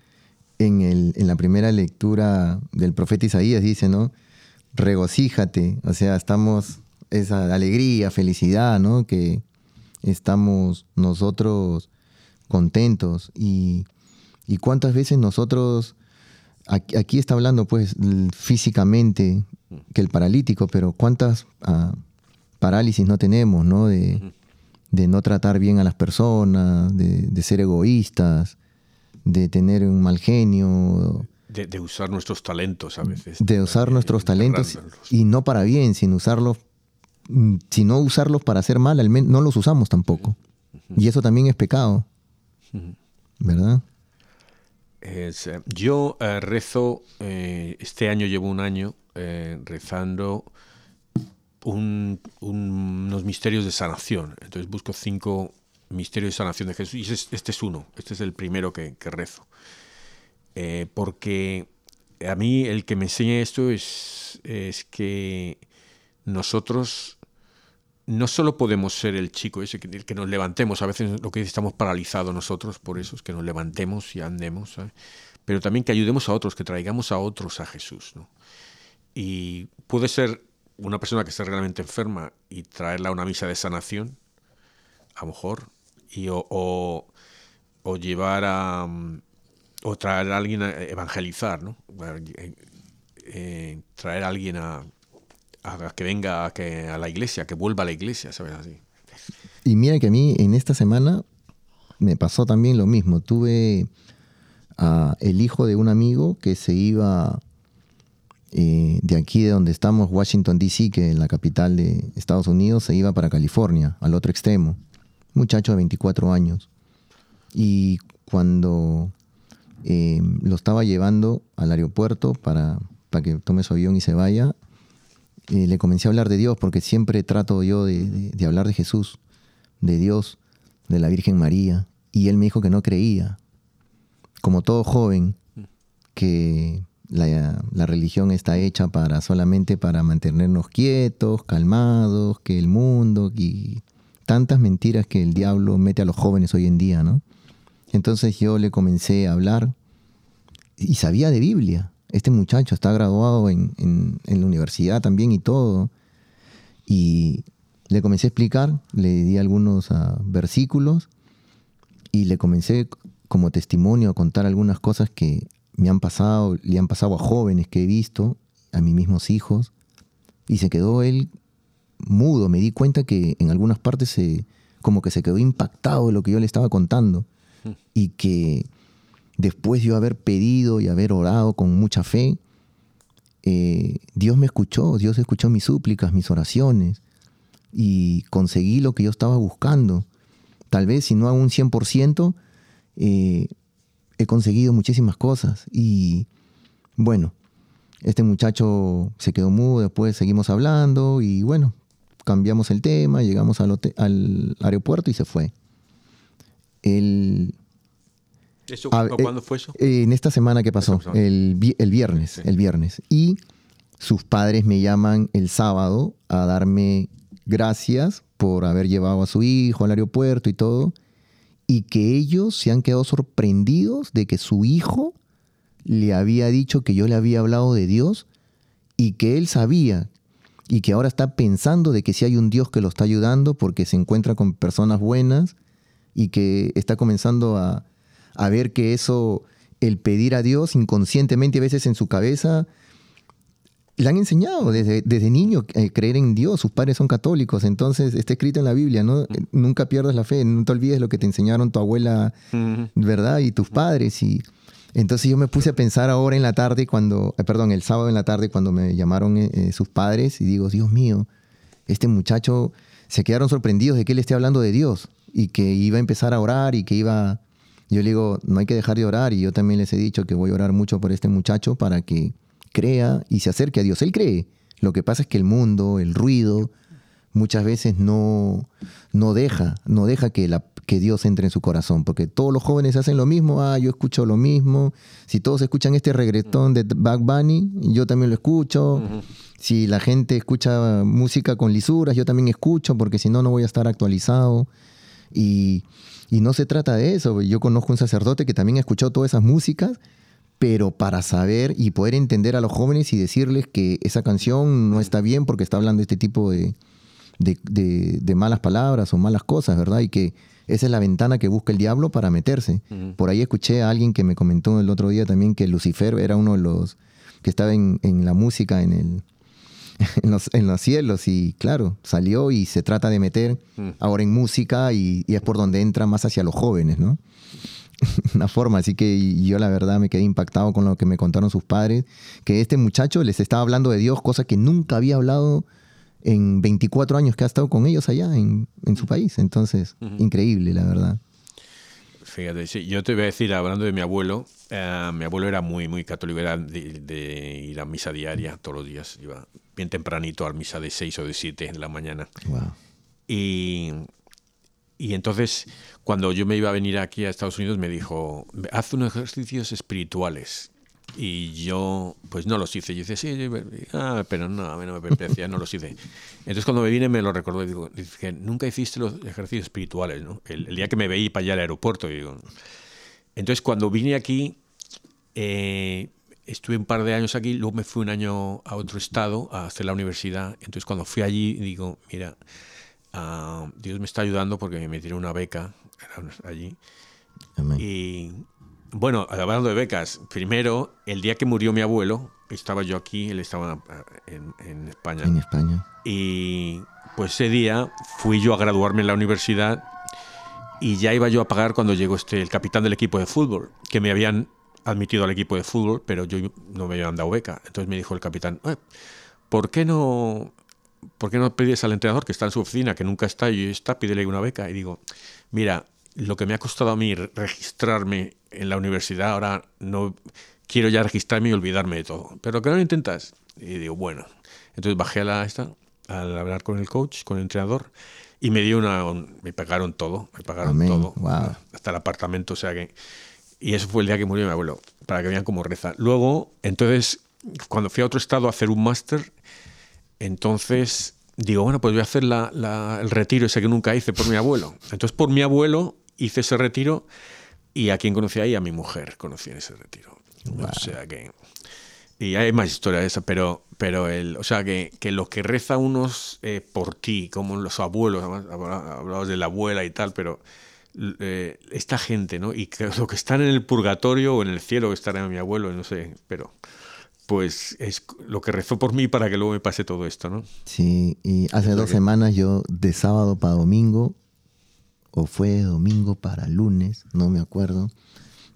en, la primera lectura del profeta Isaías dice, ¿no? Regocíjate, o sea, estamos esa alegría, felicidad, ¿no? Que estamos nosotros contentos y, cuántas veces nosotros, aquí, está hablando pues físicamente que el paralítico, pero cuántas ah, parálisis no tenemos, ¿no? De, no tratar bien a las personas, de, ser egoístas, de tener un mal genio. De, usar nuestros talentos a veces. De usar nuestros talentos y no para bien, sino usarlos Mm, si no usarlos para hacer mal, al menos no los usamos tampoco. Y eso también es pecado. ¿Verdad? Eh, yo eh, rezo, eh, este año llevo un año rezando unos misterios de sanación. Entonces busco cinco misterios de sanación de Jesús y este, es uno, este es el primero que, que rezo. porque a mí el que me enseña esto es, es que nosotros no solo podemos ser el chico ese que, que nos levantemos, a veces lo que estamos paralizados nosotros por eso, es que nos levantemos y andemos, pero también que ayudemos a otros, que traigamos a otros a Jesús. Y puede ser una persona que esté realmente enferma y traerla a una misa de sanación, a lo mejor, y, o, llevar a... o traer a alguien a evangelizar, ¿no? Eh, eh, traer a alguien a a que venga a, que, a la iglesia, que vuelva a la iglesia, ¿sabes? Así. Y mira que a mí en esta semana me pasó también lo mismo. Tuve a el hijo de un amigo que se iba eh, de aquí de donde estamos, Washington, D.C., que es la capital de Estados Unidos, se iba para California, al otro extremo. Muchacho de 24 años. Y cuando eh, lo estaba llevando al aeropuerto para, para que tome su avión y se vaya, eh, le comencé a hablar de Dios, porque siempre trato yo de, hablar de Jesús, de Dios, de la Virgen María, y él me dijo que no creía, como todo joven, que la, religión está hecha para solamente para mantenernos quietos, calmados, que el mundo y tantas mentiras que el diablo mete a los jóvenes hoy en día, ¿no? Entonces yo le comencé a hablar y sabía de Biblia, este muchacho está graduado en, la universidad también y todo. Y le comencé a explicar, le di algunos ah, versículos y le comencé como testimonio a contar algunas cosas que me han pasado, le han pasado a jóvenes que he visto, a mis mismos hijos. Y se quedó él mudo, me di cuenta que en algunas partes se, como que se quedó impactado de lo que yo le estaba contando mm. y que después de yo haber pedido y haber orado con mucha fe, eh, Dios me escuchó, Dios escuchó mis súplicas, mis oraciones y conseguí lo que yo estaba buscando. Tal vez si no hago un 100%, eh, he conseguido muchísimas cosas y bueno, este muchacho se quedó mudo, después seguimos hablando y bueno, cambiamos el tema, llegamos al, al aeropuerto y se fue. El, ¿Cuándo fue eso? Eh, en esta semana que pasó, el, viernes, el viernes. Y sus padres me llaman el sábado a darme gracias por haber llevado a su hijo al aeropuerto y todo, y que ellos se han quedado sorprendidos de que su hijo le había dicho que yo le había hablado de Dios y que él sabía y que ahora está pensando de que si hay un Dios que lo está ayudando porque se encuentra con personas buenas y que está comenzando a, a ver que eso, el pedir a Dios inconscientemente a veces en su cabeza, le han enseñado desde, desde niño a eh, creer en Dios, sus padres son católicos, entonces está escrito en la Biblia, ¿no? Nunca pierdas la fe, no te olvides lo que te enseñaron tu abuela, ¿verdad? Y tus padres. Y entonces yo me puse a pensar ahora en la tarde, cuando, eh, perdón, el sábado en la tarde, cuando me llamaron eh, sus padres, y digo, Dios mío, este muchacho se quedaron sorprendidos de que él esté hablando de Dios y que iba a empezar a orar y que iba... Yo le digo, no hay que dejar de orar y yo también les he dicho que voy a orar mucho por este muchacho para que crea y se acerque a Dios. Él cree. Lo que pasa es que el mundo, el ruido, muchas veces no, no deja, no deja que, la, que Dios entre en su corazón, porque todos los jóvenes hacen lo mismo, ah, yo escucho lo mismo, si todos escuchan este reggaetón de Bad Bunny, yo también lo escucho, si la gente escucha música con lisuras, yo también escucho, porque si no, no voy a estar actualizado. Y, y no se trata de eso, yo conozco un sacerdote que también ha escuchado todas esas músicas, pero para saber y poder entender a los jóvenes y decirles que esa canción no está bien porque está hablando de este tipo de, de, malas palabras o malas cosas, ¿verdad? Y que esa es la ventana que busca el diablo para meterse. Por ahí escuché a alguien que me comentó el otro día también que Lucifer era uno de los que estaba en, la música en, el, en, los, cielos y claro, salió y se trata de meter ahora en música y, y, es por donde entra más hacia los jóvenes, ¿no? una forma. Así que yo la verdad me quedé impactado con lo que me contaron sus padres, que este muchacho les estaba hablando de Dios, cosa que nunca había hablado en 24 años que ha estado con ellos allá en, su país. Entonces, increíble, la verdad. Fíjate, sí, yo te voy a decir, hablando de mi abuelo, eh, mi abuelo era muy, muy católico, era de, ir a misa diaria todos los días, iba bien tempranito a misa de 6 o de 7 en la mañana. Y y entonces, cuando yo me iba a venir aquí a Estados Unidos, me dijo, haz unos ejercicios espirituales. Y yo, pues no los hice. Yo dije, sí, ah, pero no, a mí no me apetecía, no los hice. Entonces, cuando me vine, me lo recordó y digo, que nunca hiciste los ejercicios espirituales, ¿no? El, día que me veí para allá al aeropuerto. Y digo, entonces, cuando vine aquí, eh, estuve un par de años aquí, luego me fui un año a otro estado a hacer la universidad. Entonces, cuando fui allí, digo, mira, Ah, Dios me está ayudando porque me metieron una beca allí. Y bueno, hablando de becas, primero, el día que murió mi abuelo, estaba yo aquí, él estaba ah, en, España. En España. Y pues ese día fui yo a graduarme en la universidad y ya iba yo a pagar cuando llegó este, el capitán del equipo de fútbol, que me habían admitido al equipo de fútbol, pero yo no me habían dado beca. Entonces me dijo el capitán, ¿por qué no ¿por qué no pides al entrenador que está en su oficina, que nunca está y está, pídele una beca? Y digo, mira, lo que me ha costado a mí registrarme en la universidad, ahora no quiero ya registrarme y olvidarme de todo. Pero que no lo intentas. Y digo, bueno. Entonces bajé a la esta, al hablar con el coach, con el entrenador, y me dio una, me pagaron todo, me pagaron todo, hasta el apartamento, o sea que, y eso fue el día que murió mi abuelo, para que vean cómo reza. Luego, entonces, cuando fui a otro estado a hacer un máster, entonces digo, bueno, pues voy a hacer el retiro ese que nunca hice por mi abuelo. Entonces por mi abuelo hice ese retiro y a quien conocí ahí, a mi mujer conocí en ese retiro. O sea que... Y hay más historias de esa, pero, pero el, o sea que, que lo que reza unos eh, por ti, como los abuelos, hablabas de la abuela y tal, pero eh, esta gente, ¿no? Y que, lo que están en el purgatorio o en el cielo, que estará mi abuelo, no sé, pero pues es lo que rezó por mí para que luego me pase todo esto, ¿no? Sí, y hace dos semanas yo de sábado para domingo, o fue domingo para lunes, no me acuerdo,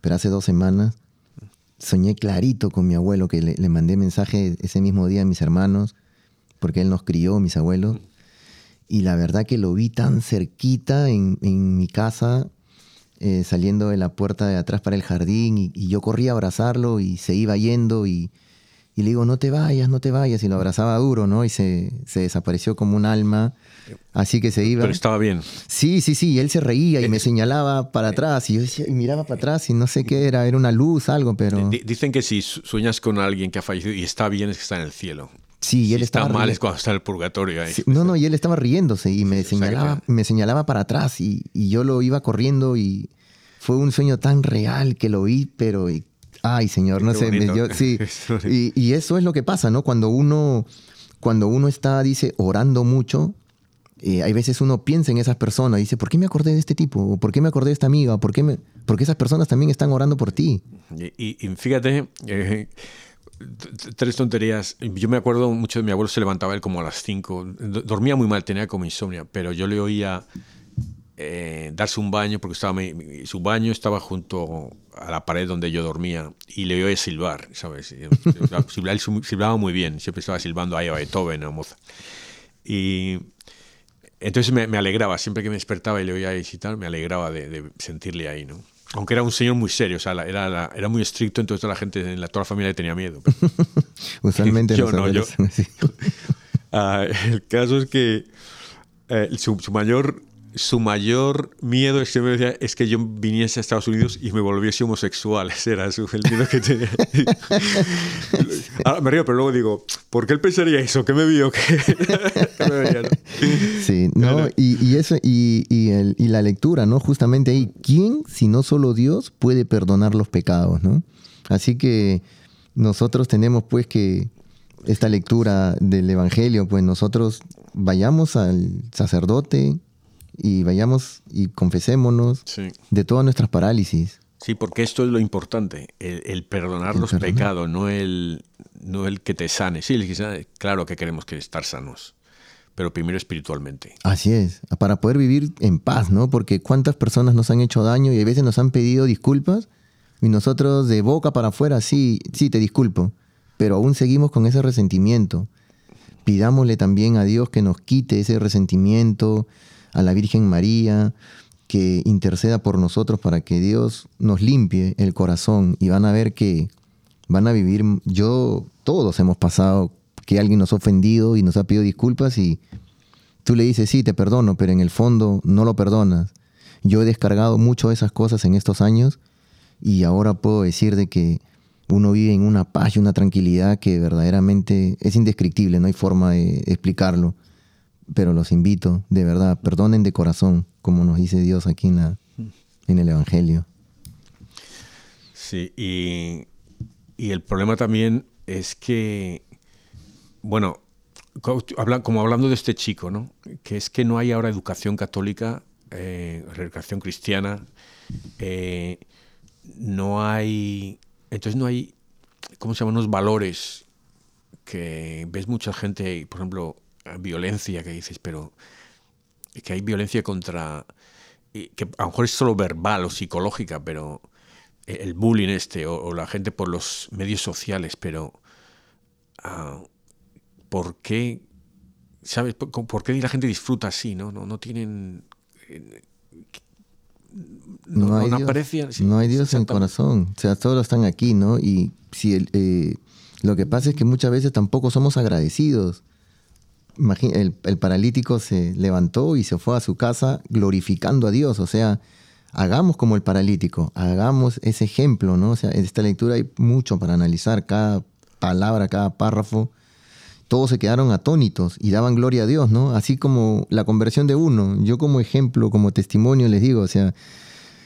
pero hace dos semanas soñé clarito con mi abuelo, que le, mandé mensaje ese mismo día a mis hermanos, porque él nos crió, mis abuelos, y la verdad que lo vi tan cerquita en, mi casa, eh, saliendo de la puerta de atrás para el jardín, y, y yo corría a abrazarlo y se iba yendo y y le digo, no te vayas, no te vayas. Y lo abrazaba duro, ¿no? Y se, desapareció como un alma. Así que se iba. Pero estaba bien. Sí, sí, sí. Y él se reía y me señalaba para atrás. Y yo decía, y miraba para atrás y no sé qué era. Era una luz, algo, pero. Dicen que si sueñas con alguien que ha fallecido y está bien, es que está en el cielo. Sí, y él está mal es cuando está en el purgatorio ahí. no, no, y él estaba riéndose y me, señalaba, me señalaba para atrás y, y, yo lo iba corriendo y fue un sueño tan real que lo vi, pero Ay, señor, no sé. sí. y, eso es lo que pasa, ¿no? Cuando uno, cuando uno está, dice, orando mucho, eh, hay veces uno piensa en esas personas y dice, ¿por qué me acordé de este tipo? ¿Por qué me acordé de esta amiga? ¿Por qué me... Porque esas personas también están orando por ti. Y, fíjate, eh, tres tonterías. Yo me acuerdo mucho de mi abuelo, se levantaba él como a las cinco. Dormía muy mal, tenía como insomnio, pero yo le oía eh, darse un baño, porque estaba su baño estaba junto a la pared donde yo dormía y le oía silbar, ¿sabes? Él silbaba muy bien, siempre estaba silbando ahí a Beethoven o Mozart. Y entonces me, alegraba, siempre que me despertaba y le oía tal, me alegraba de, sentirle ahí, ¿no? Aunque era un señor muy serio, o sea, era, era muy estricto, entonces toda la gente en la, toda la familia le tenía miedo. Usualmente yo no, yo. Ah, el caso es que eh, su, su, mayor su mayor miedo es que, me decía, es que yo viniese a Estados Unidos y me volviese homosexual. Ese era su, el miedo que tenía. Ahora me río, pero luego digo, ¿por qué él pensaría eso? ¿Qué me vio? Sí, no, y, eso, y, y, la lectura, ¿no? Justamente ahí, ¿quién, si no solo Dios, puede perdonar los pecados, ¿no? Así que nosotros tenemos pues que esta lectura del Evangelio, pues nosotros vayamos al sacerdote, y vayamos y confesémonos de todas nuestras parálisis. Sí, porque esto es lo importante, el, perdonar los pecados, no el, no el que te sane. Sí, claro que queremos que estar sanos, pero primero espiritualmente. Así es, para poder vivir en paz, ¿no? Porque cuántas personas nos han hecho daño y a veces nos han pedido disculpas y nosotros de boca para afuera, sí, sí, te disculpo, pero aún seguimos con ese resentimiento. Pidámosle también a Dios que nos quite ese resentimiento, a la Virgen María, que interceda por nosotros para que Dios nos limpie el corazón y van a ver que van a vivir, yo, todos hemos pasado que alguien nos ha ofendido y nos ha pedido disculpas y tú le dices, sí, te perdono, pero en el fondo no lo perdonas. Yo he descargado mucho de esas cosas en estos años y ahora puedo decir de que uno vive en una paz y una tranquilidad que verdaderamente es indescriptible, no hay forma de explicarlo pero los invito, de verdad, perdonen de corazón, como nos dice Dios aquí en, el Evangelio. Sí, y, el problema también es que, bueno, como hablando de este chico, ¿no? Que es que no hay ahora educación católica, eh, educación cristiana, eh, no hay, entonces no hay, ¿cómo se llaman? Unos valores que ves mucha gente, por ejemplo, violencia que dices, pero que hay violencia contra, que a lo mejor es solo verbal o psicológica, pero el bullying este o, la gente por los medios sociales, pero ah, ¿por qué? ¿Sabes? ¿Por, qué la gente disfruta así? ¿No, no, no tienen... no, hay Dios, no hay Dios en el corazón. O sea, todos están aquí, ¿no? Y si el, eh, lo que pasa es que muchas veces tampoco somos agradecidos el, el, paralítico se levantó y se fue a su casa glorificando a Dios. O sea, hagamos como el paralítico, hagamos ese ejemplo, ¿no? O sea, en esta lectura hay mucho para analizar, cada palabra, cada párrafo. Todos se quedaron atónitos y daban gloria a Dios, ¿no? Así como la conversión de uno. Yo como ejemplo, como testimonio les digo, o sea,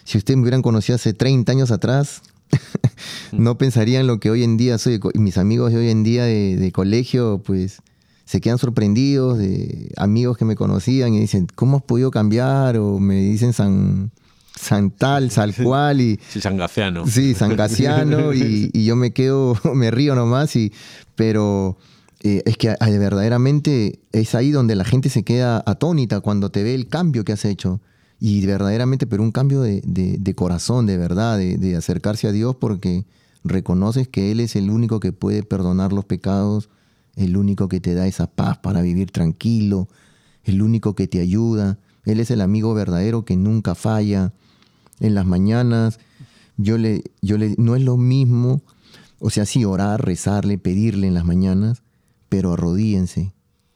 si ustedes me hubieran conocido hace 30 años atrás, no pensarían lo que hoy en día soy. Mis amigos de hoy en día de, de colegio, pues se quedan sorprendidos de amigos que me conocían y dicen, ¿cómo has podido cambiar? O me dicen San, Santal, Sal cual y... Sí, Sangaciano. Sí, Sangaciano y, y, yo me quedo, me río nomás, y, pero eh, es que verdaderamente es ahí donde la gente se queda atónita cuando te ve el cambio que has hecho. Y verdaderamente, pero un cambio de, de, corazón, de verdad, de, de, acercarse a Dios porque reconoces que Él es el único que puede perdonar los pecados, el único que te da esa paz para vivir tranquilo, el único que te ayuda. Él es el amigo verdadero que nunca falla. En las mañanas, yo le, yo le, no es lo mismo, o sea, sí, orar, rezarle, pedirle en las mañanas, pero arrodíense.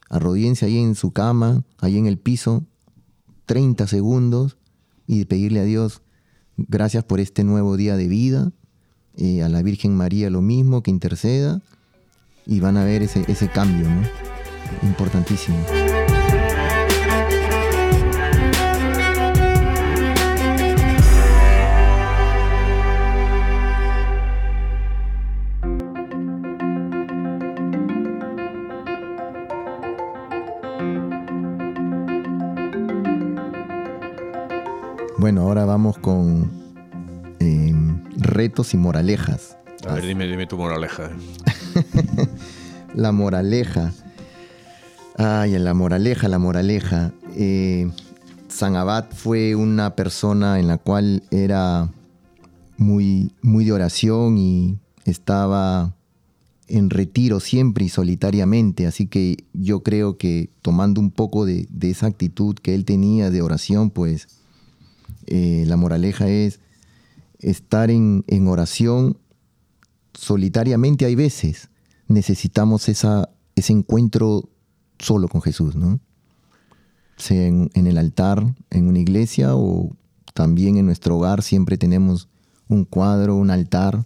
Arrodíense ahí en su cama, ahí en el piso, 30 segundos y pedirle a Dios gracias por este nuevo día de vida, eh, a la Virgen María lo mismo, que interceda y van a ver ese, ese cambio, ¿no? Importantísimo. Bueno, ahora vamos con em, retos y moralejas. A ver, dime, dime tu moraleja. la moraleja. Ay, la moraleja, la moraleja. Eh, San Abad fue una persona en la cual era muy, muy de oración y estaba en retiro siempre y solitariamente, así que yo creo que tomando un poco de, esa actitud que él tenía de oración, pues eh, la moraleja es estar en, oración solitariamente hay veces. Necesitamos esa, ese encuentro solo con Jesús, ¿no? Sea en, el altar, en una iglesia o también en nuestro hogar siempre tenemos un cuadro, un altar,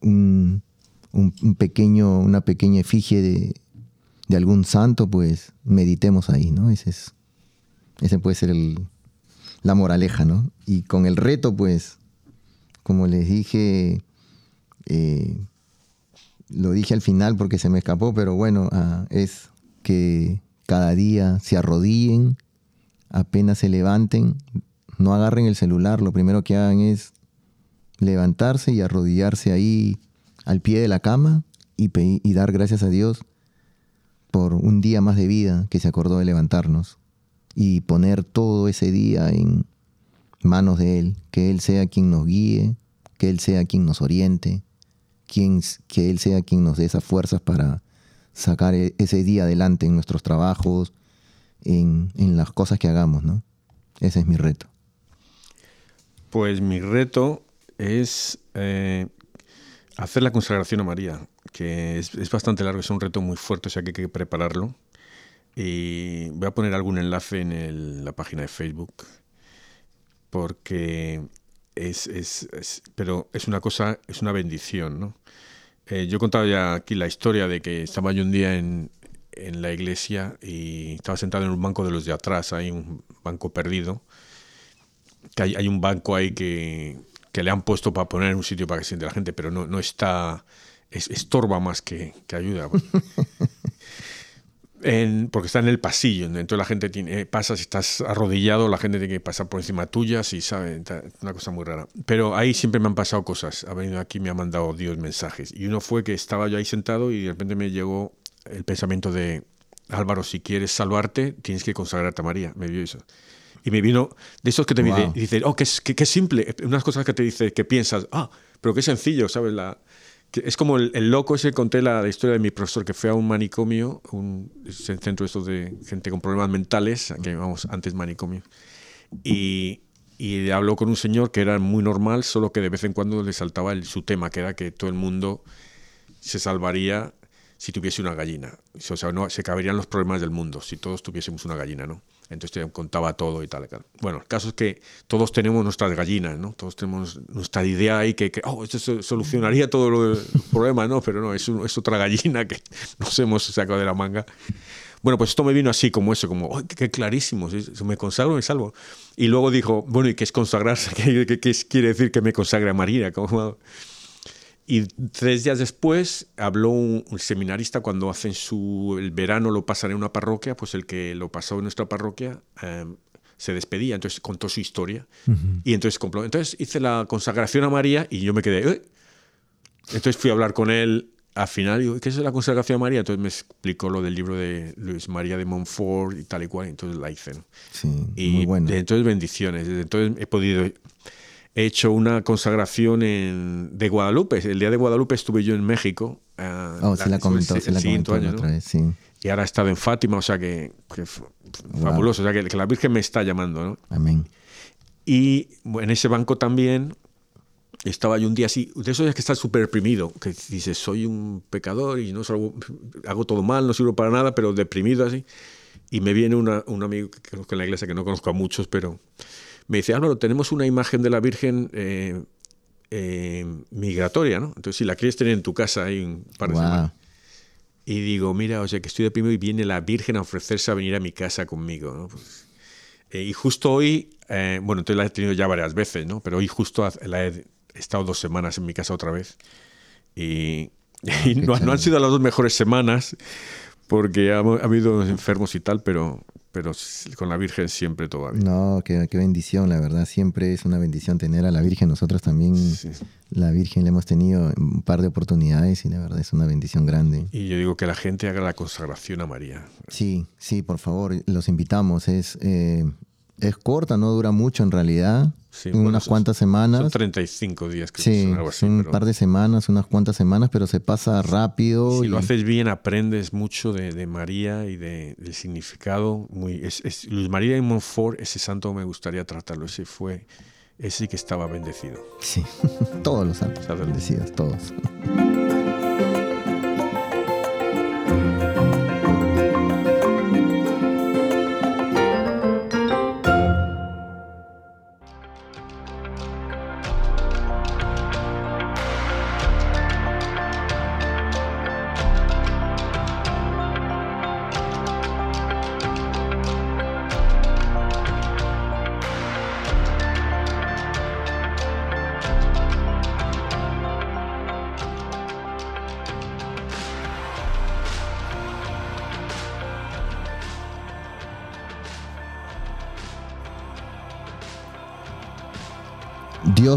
un, pequeño, una pequeña efigie de, de, algún santo, pues meditemos ahí, ¿no? Ese, es, ese puede ser el, la moraleja, ¿no? Y con el reto, pues, como les dije, eh, lo dije al final porque se me escapó, pero bueno, ah, es que cada día se arrodillen, apenas se levanten, no agarren el celular, lo primero que hagan es levantarse y arrodillarse ahí al pie de la cama y, y dar gracias a Dios por un día más de vida que se acordó de levantarnos y poner todo ese día en manos de Él, que Él sea quien nos guíe, que Él sea quien nos oriente, quien, que Él sea quien nos dé esas fuerzas para sacar e, ese día adelante en nuestros trabajos, en, las cosas que hagamos, ¿no? Ese es mi reto. Pues mi reto es eh, hacer la consagración a María, que es, es, bastante largo, es un reto muy fuerte, o sea que hay que prepararlo. Y voy a poner algún enlace en la página de Facebook, porque es, es, pero es una cosa, es una bendición, ¿no? Eh, yo he contado ya aquí la historia de que estaba yo un día en, en la iglesia y estaba sentado en un banco de los de atrás, hay un banco perdido, que hay, un banco ahí que, que, le han puesto para poner un sitio para que siente la gente, pero no, no está, es, estorba más que, que ayuda. porque está en el pasillo, entonces la gente tiene, eh, pasa, si estás arrodillado, la gente tiene que pasar por encima tuya, si sabe, una cosa muy rara. Pero ahí siempre me han pasado cosas, ha venido aquí, me ha mandado Dios mensajes. Y uno fue que estaba yo ahí sentado y de repente me llegó el pensamiento de, Álvaro, si quieres salvarte, tienes que consagrarte a María, me dio eso. Y me vino de esos que te dice, oh, qué, qué, simple, unas cosas que te dice, que piensas, ah, pero qué sencillo, ¿sabes? La, es como el, loco ese, conté la, historia de mi profesor que fue a un manicomio, un centro estos de gente con problemas mentales, que vamos, antes manicomio, y, habló con un señor que era muy normal, solo que de vez en cuando le saltaba su tema, que era que todo el mundo se salvaría si tuviese una gallina. O sea, se caberían los problemas del mundo si todos tuviésemos una gallina, ¿no? Entonces te contaba todo y tal. Bueno, el caso es que todos tenemos nuestras gallinas, ¿no? Todos tenemos nuestra idea ahí que, que oh, esto solucionaría todo los problemas, ¿no? Pero no, es, es, otra gallina que nos hemos sacado de la manga. Bueno, pues esto me vino así como eso, como, oh, qué clarísimo, me consagro, me salvo. Y luego dijo, bueno, ¿y qué es consagrarse? ¿Qué, qué, qué quiere decir que me consagre a María? ¿Cómo? Y tres días después habló un, seminarista cuando hacen su el verano lo pasan en una parroquia, pues el que lo pasó en nuestra parroquia, em, se despedía, entonces contó su historia. Y entonces, entonces hice la consagración a María y yo me quedé. ¿Eh? Entonces fui a hablar con él al final, digo, ¿qué es la consagración a María? Entonces me explicó lo del libro de Luis María de Montfort y tal y cual, entonces la hice. Sí, y muy bueno. entonces bendiciones. Entonces he podido he hecho una consagración en, de Guadalupe. El día de Guadalupe estuve yo en México. Uh, oh, sí la comentó, el, sí la comentó año, otra ¿no? vez, sí. Y ahora he estado en Fátima, o sea que, que fabuloso. O sea que, que, la Virgen me está llamando, ¿no? Amén. Y en ese banco también estaba yo un día así, de esos días que estás súper deprimido, que dices, soy un pecador y no salgo, hago todo mal, no sirvo para nada, pero deprimido así. Y me viene una, un amigo que conozco en la iglesia, que no conozco a muchos, pero me dice, Álvaro, tenemos una imagen de la Virgen eh, eh, migratoria, ¿no? Entonces, si la quieres tener en tu casa hay un par de Wow. semanas. Y digo, mira, o sea, que estoy deprimido y viene la Virgen a ofrecerse a venir a mi casa conmigo, ¿no? Pues, eh, y justo hoy, bueno, entonces la he tenido ya varias veces, ¿no? Pero hoy justo la he, estado dos semanas en mi casa otra vez. Y, y no, no, han sido las dos mejores semanas porque ha, ha, habido enfermos y tal, pero, pero con la Virgen siempre todavía. No, qué, qué, bendición, la verdad. Siempre es una bendición tener a la Virgen. Nosotros también, sí. la Virgen la hemos tenido un par de oportunidades y la verdad es una bendición grande. Y yo digo que la gente haga la consagración a María. Sí, sí, por favor, los invitamos. Es, eh, es corta, no dura mucho en realidad. Sí, unas bueno, cuantas semanas. Son 35 días, sí, que son algo así. un pero... par de semanas, unas cuantas semanas, pero se pasa rápido. Si y... lo haces bien, aprendes mucho de, de María y de, del significado. Muy, es, es, Luis María de Montfort, ese santo me gustaría tratarlo. Ese fue, ese sí que estaba bendecido. Sí, todos los santos bendecidos, todos.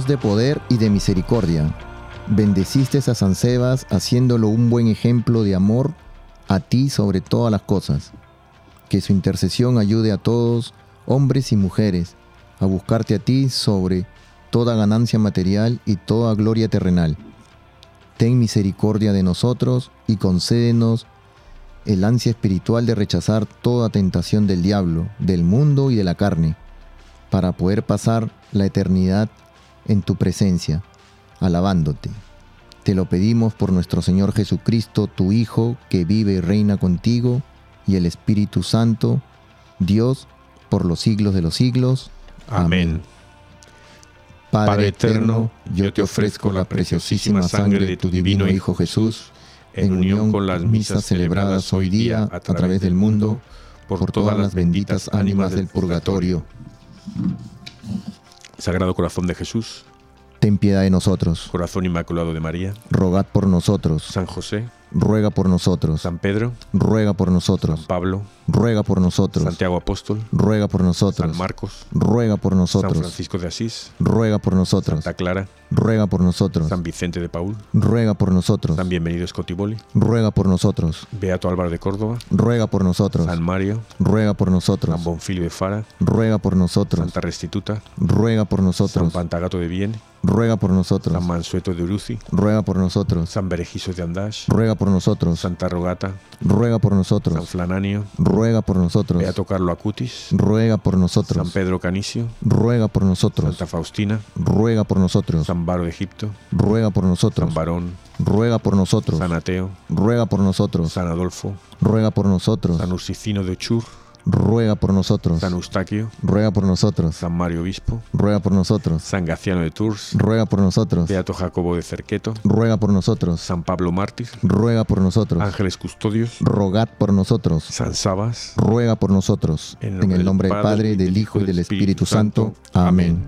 De poder y de misericordia, bendeciste a San Sebas haciéndolo un buen ejemplo de amor a ti sobre todas las cosas. Que su intercesión ayude a todos, hombres y mujeres, a buscarte a ti sobre toda ganancia material y toda gloria terrenal. Ten misericordia de nosotros y concédenos el ansia espiritual de rechazar toda tentación del diablo, del mundo y de la carne, para poder pasar la eternidad en tu presencia, alabándote. Te lo pedimos por nuestro Señor Jesucristo, tu Hijo, que vive y reina contigo, y el Espíritu Santo, Dios, por los siglos de los siglos. Amén. Padre, Padre eterno, yo te ofrezco la preciosísima sangre de tu divino Hijo Jesús, en unión con las misas celebradas hoy día a través del mundo, por todas las benditas ánimas del purgatorio. Sagrado Corazón de Jesús, ten piedad de nosotros. Corazón Inmaculado de María, rogad por nosotros. San José, ruega por nosotros. San Pedro, ruega por nosotros. San Pablo, ruega por nosotros. Santiago Apóstol, ruega por nosotros. San Marcos, ruega por nosotros. San Francisco de Asís, ruega por nosotros. Santa Clara, ruega por nosotros. San Vicente de Paul, ruega por nosotros. San Bienvenido Scotiboli, ruega por nosotros. Beato Álvaro de Córdoba, ruega por nosotros. San Mario, ruega por nosotros. San Bonfilio de Fara, ruega por nosotros. Santa Restituta, ruega por nosotros. San Pantagato de Vienne, ruega por nosotros. San Mansueto de Uruzi, ruega por nosotros. San Berejizo de Andash, ruega por nosotros. Santa Rogata, ruega por nosotros. San Flananio, ruega por nosotros. Beato Carlo Acutis, ruega por nosotros. San Pedro Canicio, ruega por nosotros. Santa Faustina, ruega por nosotros. San Baro de Egipto, ruega por nosotros. San Barón, ruega por nosotros. San Ateo, ruega por nosotros. San Adolfo, ruega por nosotros. San Ursicino de Ochur, ruega por nosotros. San Eustaquio, ruega por nosotros. San Mario Obispo, ruega por nosotros. San Gaciano de Tours, ruega por nosotros. Beato Jacobo de Cerqueto, ruega por nosotros. San Pablo Mártir, ruega por nosotros. Ángeles Custodios, rogad por nosotros. San Sabas, ruega por nosotros. en, en el nombre del Padre, del Hijo y del Espíritu Santo. Amén.